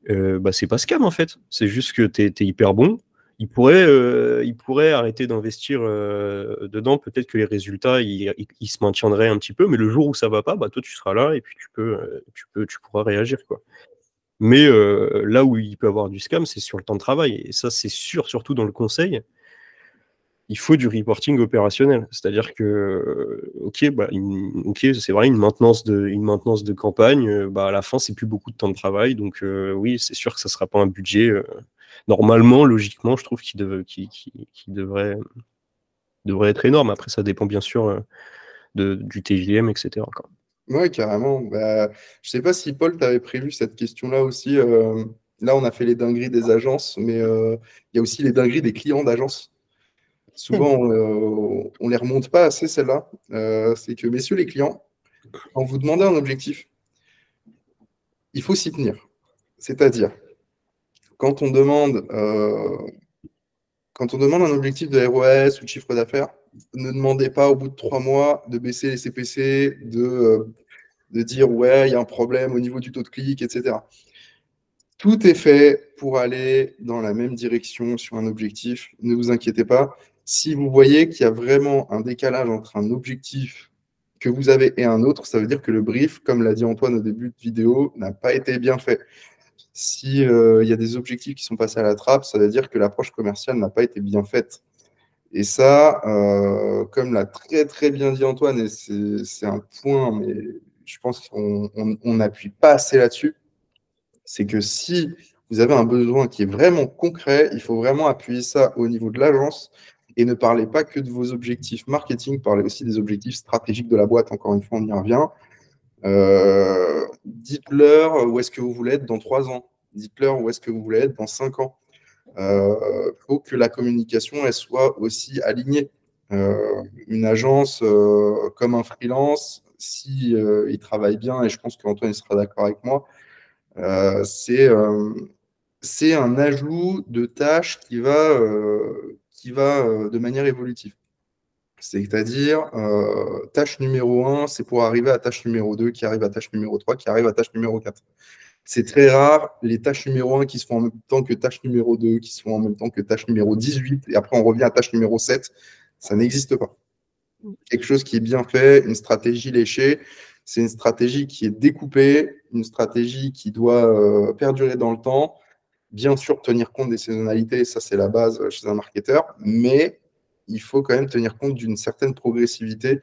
Euh, bah, c'est pas scam en fait. C'est juste que tu es, hyper bon. Il pourrait, euh, il pourrait arrêter d'investir euh, dedans. Peut-être que les résultats, ils, se maintiendraient un petit peu, mais le jour où ça va pas, bah, toi, tu seras là et puis tu, peux, tu, peux, tu pourras réagir. Quoi. Mais là où il peut avoir du scam, c'est sur le temps de travail. Et ça, c'est sûr, surtout dans le conseil il faut du reporting opérationnel. C'est-à-dire que, ok, bah, c'est vrai, une maintenance de, une maintenance de campagne, euh, bah, à la fin, c'est plus beaucoup de temps de travail. Donc, euh, oui, c'est sûr que ça ne sera pas un budget. Euh, normalement, logiquement, je trouve qu'il devrait, devrait être énorme. Après, ça dépend bien sûr de, du TGM, etc. Oui, carrément. Bah, je ne sais pas si Paul, tu avais prévu cette question-là aussi. là, on a fait les dingueries des agences, mais il y a aussi les dingueries des clients d'agences. Souvent, euh, on ne les remonte pas assez, celles-là. Euh, c'est que, messieurs les clients, quand vous demandez un objectif, il faut s'y tenir. C'est-à-dire, quand on demande euh, un objectif de ROS ou de chiffre d'affaires, ne demandez pas au bout de trois mois de baisser les CPC, de, de dire ouais, il y a un problème au niveau du taux de clic, etc. Tout est fait pour aller dans la même direction sur un objectif. Ne vous inquiétez pas. Si vous voyez qu'il y a vraiment un décalage entre un objectif que vous avez et un autre, ça veut dire que le brief, comme l'a dit Antoine au début de vidéo, n'a pas été bien fait. S'il euh, y a des objectifs qui sont passés à la trappe, ça veut dire que l'approche commerciale n'a pas été bien faite. Et ça, euh, comme l'a très très bien dit Antoine, et c'est un point, mais je pense qu'on n'appuie pas assez là-dessus, c'est que si vous avez un besoin qui est vraiment concret, il faut vraiment appuyer ça au niveau de l'agence et ne parlez pas que de vos objectifs marketing, parlez aussi des objectifs stratégiques de la boîte. Encore une fois, on y revient. Euh, dites-leur où est-ce que vous voulez être dans trois ans. Dites-leur où est-ce que vous voulez être dans cinq ans. Il euh, faut que la communication elle soit aussi alignée. Euh, une agence comme un freelance, si il travaille bien, et je pense qu'Antoine sera d'accord avec moi, c'est c'est un ajout de tâches qui va, qui va de manière évolutive. C'est-à-dire, euh, tâche numéro 1, c'est pour arriver à tâche numéro 2, qui arrive à tâche numéro 3, qui arrive à tâche numéro 4. C'est très rare les tâches numéro 1 qui se font en même temps que tâche numéro 2, qui se font en même temps que tâche numéro 18, et après on revient à tâche numéro 7. Ça n'existe pas. Quelque chose qui est bien fait, une stratégie léchée, c'est une stratégie qui est découpée, une stratégie qui doit euh, perdurer dans le temps. Bien sûr, tenir compte des saisonnalités, ça c'est la base chez un marketeur, mais il faut quand même tenir compte d'une certaine progressivité.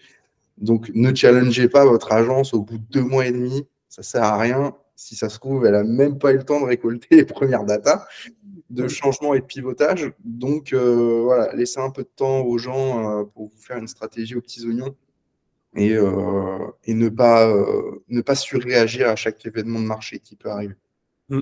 Donc, ne challengez pas votre agence au bout de deux mois et demi. Ça ne sert à rien. Si ça se trouve, elle n'a même pas eu le temps de récolter les premières datas de changement et de pivotage. Donc, euh, voilà, laissez un peu de temps aux gens euh, pour vous faire une stratégie aux petits oignons et, euh, ne, pas, ne pas surréagir à chaque événement de marché qui peut arriver. Mm.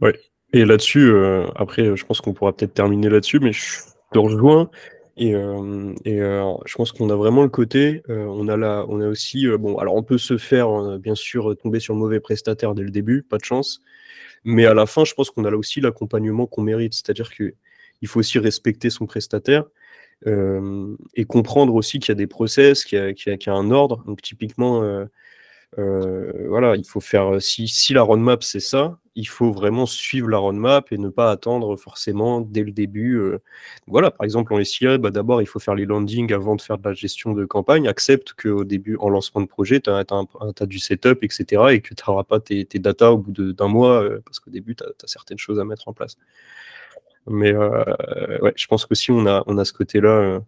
Oui. Et là-dessus, après, je pense qu'on pourra peut-être terminer là-dessus, mais je te rejoins. Et, euh, et euh, je pense qu'on a vraiment le côté, euh, on a là, on a aussi, bon, alors on peut se faire bien sûr tomber sur le mauvais prestataire dès le début, pas de chance, mais à la fin, je pense qu'on a là aussi l'accompagnement qu'on mérite, c'est-à-dire que il faut aussi respecter son prestataire et comprendre aussi qu'il y a des process, qu'il y, y, a un ordre. Donc typiquement, euh, voilà, il faut faire. Si, si la roadmap c'est ça, il faut vraiment suivre la roadmap et ne pas attendre forcément dès le début. Euh. Voilà, par exemple, en SIA, bah, d'abord il faut faire les landings avant de faire de la gestion de campagne. Accepte qu'au début, en lancement de projet, tu as, du setup, etc. et que tu n'auras pas tes, tes data au bout d'un mois euh, parce qu'au début, tu as, certaines choses à mettre en place. Mais ouais, je pense que si on a, on a ce côté-là,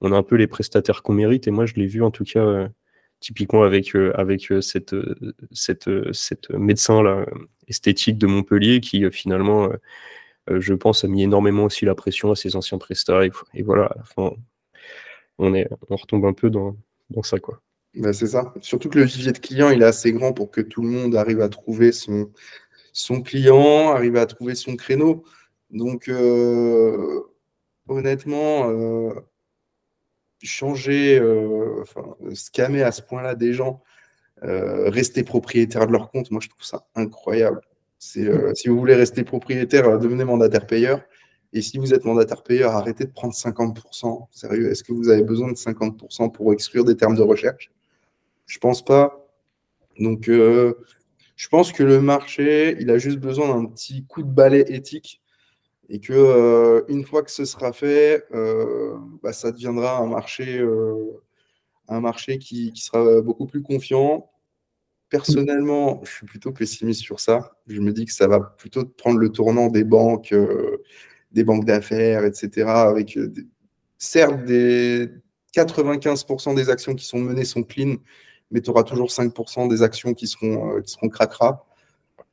on a un peu les prestataires qu'on mérite et moi je l'ai vu en tout cas typiquement avec, euh, avec euh, cette, euh, cette, cette médecin là, esthétique de Montpellier qui finalement, je pense, a mis énormément aussi la pression à ses anciens prestats. Et, voilà, on, est, on retombe un peu dans, dans ça. quoi. Ben, c'est ça. Surtout que le vivier de clients, il est assez grand pour que tout le monde arrive à trouver son, son client, arrive à trouver son créneau. Donc, honnêtement, changer, euh, scammer à ce point-là des gens, euh, rester propriétaire de leur compte, moi je trouve ça incroyable. Euh, si vous voulez rester propriétaire, devenez mandataire payeur. Et si vous êtes mandataire payeur, arrêtez de prendre 50%. Sérieux, est-ce que vous avez besoin de 50% pour exclure des termes de recherche? Je pense pas. Donc, je pense que le marché, il a juste besoin d'un petit coup de balai éthique et que euh, une fois que ce sera fait, euh, bah, ça deviendra un marché, euh, un marché qui, sera beaucoup plus confiant. Personnellement, je suis plutôt pessimiste sur ça. Je me dis que ça va plutôt prendre le tournant des banques, des banques d'affaires, etc. Avec certes des 95% des actions qui sont menées sont clean, mais tu auras toujours 5% des actions qui seront, qui seront cracra.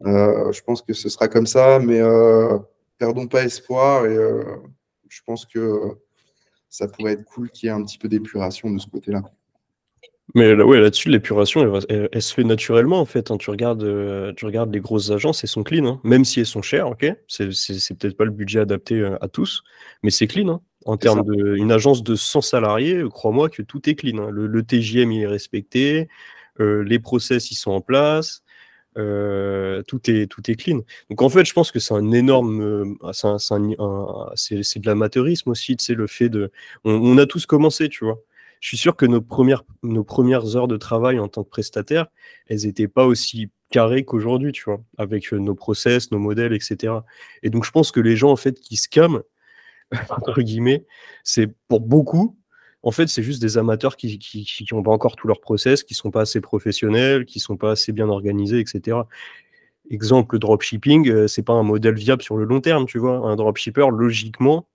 je pense que ce sera comme ça, mais perdons pas espoir et euh, je pense que ça pourrait être cool qu'il y ait un petit peu d'épuration de ce côté-là. Mais là, ouais, là-dessus, l'épuration, elle, se fait naturellement en fait. Hein. Tu, regardes, euh, tu regardes les grosses agences, elles sont clean, hein. même si elles sont chères, ok. C'est, peut-être pas le budget adapté euh, à tous, mais c'est clean. Hein. En termes d'une agence de 100 salariés, crois-moi que tout est clean. Le, le, TGM il est respecté, les process ils sont en place, euh, tout, est, tout est clean. Donc en fait, je pense que c'est un énorme. Euh, c'est de l'amateurisme aussi, tu sais, le fait de. On, a tous commencé, tu vois. Je suis sûr que nos premières, nos premières heures de travail en tant que prestataire, elles n'étaient pas aussi carrées qu'aujourd'hui, tu vois, avec euh, nos process, nos modèles, etc. Et donc je pense que les gens, en fait, qui scamment, entre guillemets, c'est pour beaucoup, en fait, c'est juste des amateurs qui n'ont pas encore tout leur process, qui sont pas assez professionnels, qui sont pas assez bien organisés, etc. Exemple, dropshipping, euh, c'est pas un modèle viable sur le long terme, tu vois. Un dropshipper, logiquement,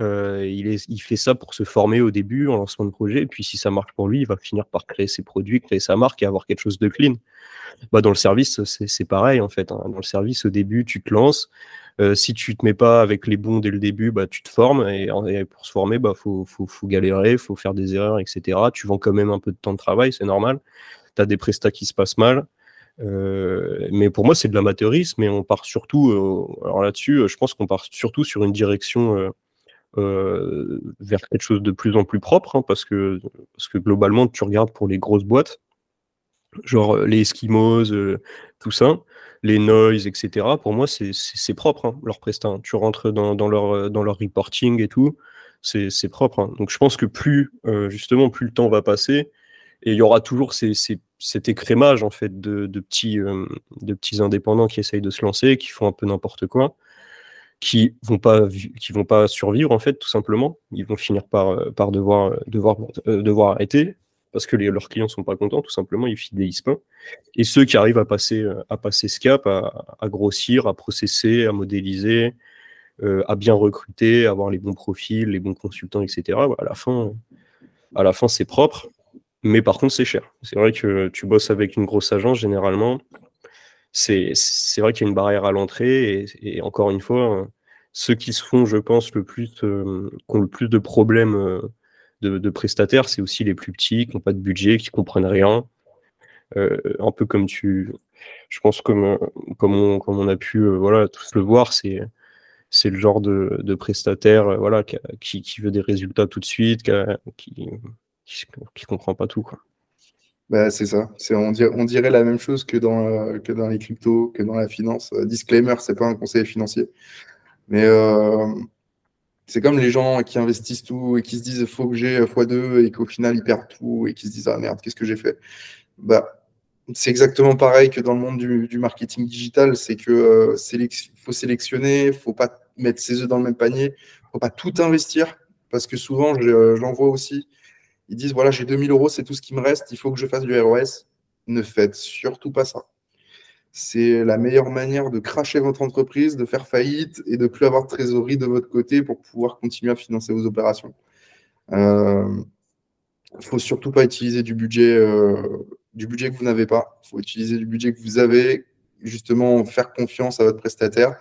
il, il, fait ça pour se former au début en lancement de projet, et puis si ça marche pour lui, il va finir par créer ses produits, créer sa marque et avoir quelque chose de clean. Bah, dans le service, c'est pareil en fait. Hein. Dans le service, au début, tu te lances. Euh, si tu te mets pas avec les bons dès le début, bah, tu te formes. Et, pour se former, bah, faut, faut, faut galérer, faut faire des erreurs, etc. Tu vends quand même un peu de temps de travail, c'est normal. Tu as des prestats qui se passent mal. Euh, mais pour moi, c'est de l'amateurisme. Et on part surtout, euh, alors là-dessus, je pense qu'on part surtout sur une direction vers quelque chose de plus en plus propre, hein, parce, que, parce que globalement, tu regardes pour les grosses boîtes, genre les Eskimos, tout ça, les noise, etc. Pour moi, c'est propre, hein, leur prestat. Tu rentres dans, leur, dans leur reporting et tout, c'est propre. Hein. Donc je pense que plus, euh, justement, plus le temps va passer, et il y aura toujours cet écrémage en fait de, de petits, euh, de petits indépendants qui essayent de se lancer, qui font un peu n'importe quoi, qui vont pas qui vont pas survivre en fait tout simplement. Ils vont finir par, euh, par devoir, devoir, devoir arrêter parce que leurs clients sont pas contents, tout simplement, ils fidélisent pas. Et ceux qui arrivent à passer, euh, à passer ce cap, à, grossir, à processer, à modéliser, euh, à bien recruter, à avoir les bons profils, les bons consultants, etc. à la fin, à la fin, c'est propre, mais par contre, c'est cher. C'est vrai que tu bosses avec une grosse agence, généralement, c'est vrai qu'il y a une barrière à l'entrée, et, encore une fois, ceux qui se font, je pense, le plus, euh, qui ont le plus de problèmes de, prestataires, c'est aussi les plus petits, qui n'ont pas de budget, qui comprennent rien. Euh, un peu comme tu, je pense comme, on, a pu euh, voilà, tous le voir, c'est c'est le genre de, prestataire euh, voilà, qui, veut des résultats tout de suite, qui comprend pas tout. Bah, c'est ça. C'est, on, dirait, on dirait la même chose que dans, que dans les cryptos, que dans la finance. disclaimer, c'est pas un conseil financier. Mais c'est comme les gens qui investissent tout et qui se disent faut que j'ai x2 et qu'au final ils perdent tout et qui se disent ah merde, qu'est-ce que j'ai fait? Bah, C'est exactement pareil que dans le monde du, marketing digital c'est que euh, faut sélectionner, faut pas mettre ses œufs dans le même panier, faut pas tout investir parce que souvent j'en vois aussi. Ils disent voilà, j'ai 2000 euros, c'est tout ce qui me reste, il faut que je fasse du ROS. Ne faites surtout pas ça c'est la meilleure manière de cracher votre entreprise, de faire faillite et de plus avoir de trésorerie de votre côté pour pouvoir continuer à financer vos opérations. Il euh, ne faut surtout pas utiliser du budget, euh, que vous n'avez pas. Il faut utiliser du budget que vous avez, justement faire confiance à votre prestataire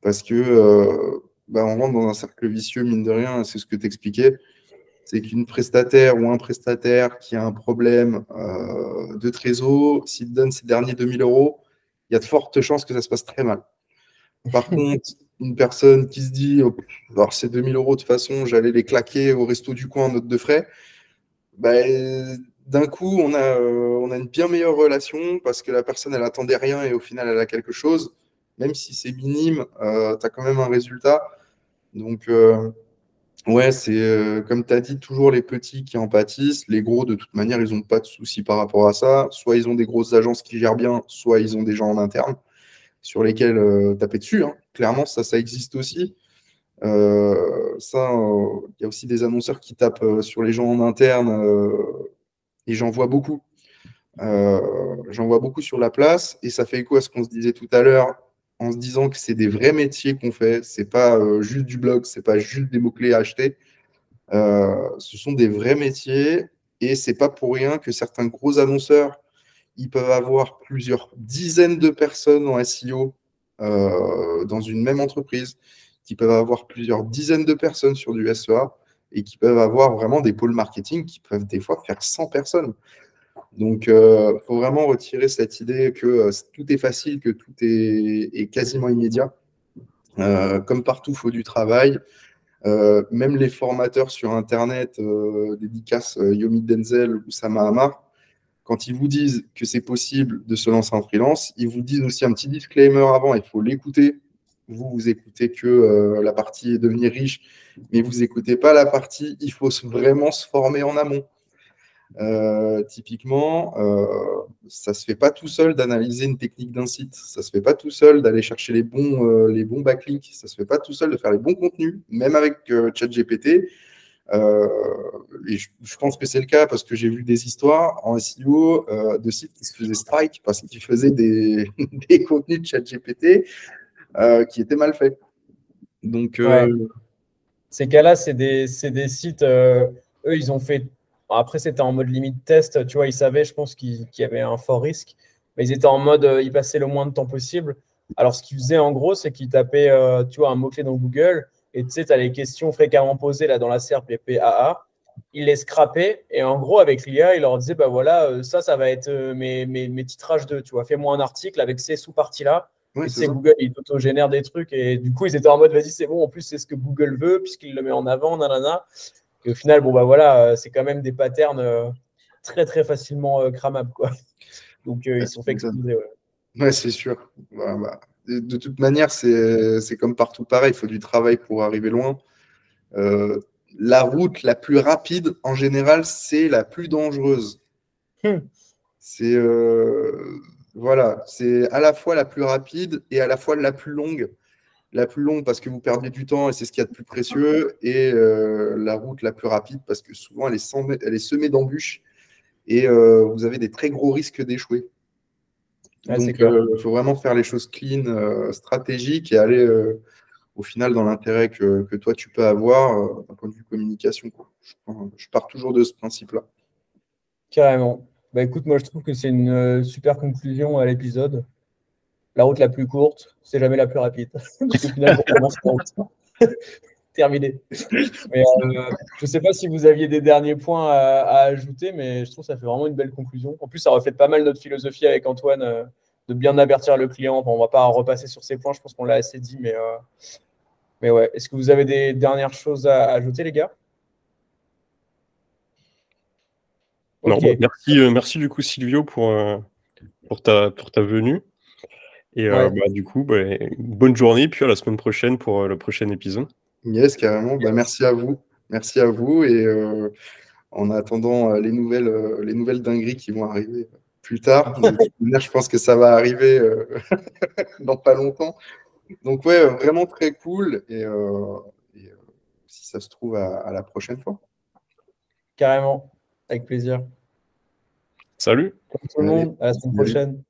parce que euh, bah, on rentre dans un cercle vicieux, mine de rien, c'est ce que tu expliquais. C'est qu'une prestataire ou un prestataire qui a un problème de trésor, s'il donne ses derniers 2000 euros, il y a de fortes chances que ça se passe très mal. Par contre, une personne qui se dit, oh, alors ces 2000 euros, de toute façon, j'allais les claquer au resto du coin en note de frais, ben, d'un coup, on a, euh, on a une bien meilleure relation parce que la personne, elle attendait rien et au final, elle a quelque chose. Même si c'est minime, euh, tu as quand même un résultat. Donc, euh, Ouais, c'est euh, comme tu as dit, toujours les petits qui en pâtissent. Les gros, de toute manière, ils n'ont pas de soucis par rapport à ça. Soit ils ont des grosses agences qui gèrent bien, soit ils ont des gens en interne sur lesquels euh, taper dessus. Hein. Clairement, ça, ça existe aussi. Euh, ça, il y a aussi des annonceurs qui tapent sur les gens en interne et j'en vois beaucoup. j'en vois beaucoup sur la place et ça fait écho à ce qu'on se disait tout à l'heure en se disant que c'est des vrais métiers qu'on fait. C'est pas euh, juste du blog, c'est pas juste des mots-clés à acheter. Euh, ce sont des vrais métiers et c'est pas pour rien que certains gros annonceurs ils peuvent avoir plusieurs dizaines de personnes en SEO euh, dans une même entreprise, qui peuvent avoir plusieurs dizaines de personnes sur du SEA et qui peuvent avoir vraiment des pôles marketing qui peuvent des fois faire 100 personnes. Donc, il euh, faut vraiment retirer cette idée que euh, tout est facile, que tout est, quasiment immédiat. Euh, comme partout, il faut du travail. même les formateurs sur Internet, dédicace Yomi Denzel ou Sama Amar, quand ils vous disent que c'est possible de se lancer en freelance, ils vous disent aussi un petit disclaimer avant, il faut l'écouter. Vous, vous écoutez que la partie devenir riche, mais vous n'écoutez pas la partie il faut vraiment se former en amont. Euh, typiquement, euh, ça ne se fait pas tout seul d'analyser une technique d'un site, ça ne se fait pas tout seul d'aller chercher les bons, euh, les bons backlinks, ça ne se fait pas tout seul de faire les bons contenus, même avec ChatGPT. et je, pense que c'est le cas parce que j'ai vu des histoires en SEO de sites qui se faisaient strike parce qu'ils faisaient des, des, contenus de ChatGPT qui étaient mal faits. Donc, Ces cas-là, c'est des, des, sites, eux, ils ont fait. Après, c'était en mode limite test, tu vois, ils savaient, je pense, qu'il y avait un fort risque, mais ils étaient en mode, ils passaient le moins de temps possible. Alors, ce qu'ils faisaient en gros, c'est qu'ils tapaient, tu vois, un mot-clé dans Google, et tu sais, tu as les questions fréquemment posées là dans la SERP, les PAA il les scrapait et en gros avec l'IA il leur disait bah voilà euh, ça ça va être euh, mes, mes, mes, titrages de tu vois. Fais-moi un article avec ces sous-parties là et c'est Google il auto-génère des trucs et du coup ils étaient en mode vas-y c'est bon en plus c'est ce que Google veut puisqu'il le met en avant nanana et au final bon bah voilà euh, c'est quand même des patterns très très facilement cramables quoi donc ils sont fait exploser ouais, ouais c'est sûr bah, bah, de toute manière c'est comme partout pareil il faut du travail pour arriver loin la route la plus rapide, en général, c'est la plus dangereuse. Hmm. C'est euh, voilà, c'est à la fois la plus rapide et à la fois la plus longue. La plus longue parce que vous perdez du temps et c'est ce qu'il y a de plus précieux, et euh, la route la plus rapide parce que souvent elle est, elle est semée d'embûches et euh, vous avez des très gros risques d'échouer. Donc il faut vraiment faire les choses clean, stratégiques et aller au final dans l'intérêt que, toi tu peux avoir euh, d'un point de vue communication. Je, pars toujours de ce principe-là. Carrément. Bah écoute, moi je trouve que c'est une euh, super conclusion à l'épisode. La route la plus courte, c'est jamais la plus rapide. Terminé. Euh, je ne sais pas si vous aviez des derniers points à, ajouter, mais je trouve que ça fait vraiment une belle conclusion. En plus, ça reflète pas mal notre philosophie avec Antoine de bien avertir le client. on ne va pas repasser sur ces points, je pense qu'on l'a assez dit, mais, euh, mais ouais. Est-ce que vous avez des dernières choses à ajouter, les gars? Non, merci, euh, merci du coup, Silvio, pour, euh, pour, ta, pour ta venue. Et bah, du coup, bah, bonne journée, puis à la semaine prochaine pour le prochain épisode. Yes, carrément. Bah, merci à vous. Merci à vous. Et en attendant les, nouvelles, les nouvelles dingueries qui vont arriver plus tard. je pense que ça va arriver euh, dans pas longtemps. Donc ouais, vraiment très cool. Et, euh, euh, si ça se trouve, à, la prochaine fois. Carrément, avec plaisir. Salut. tout le monde, à la semaine prochaine.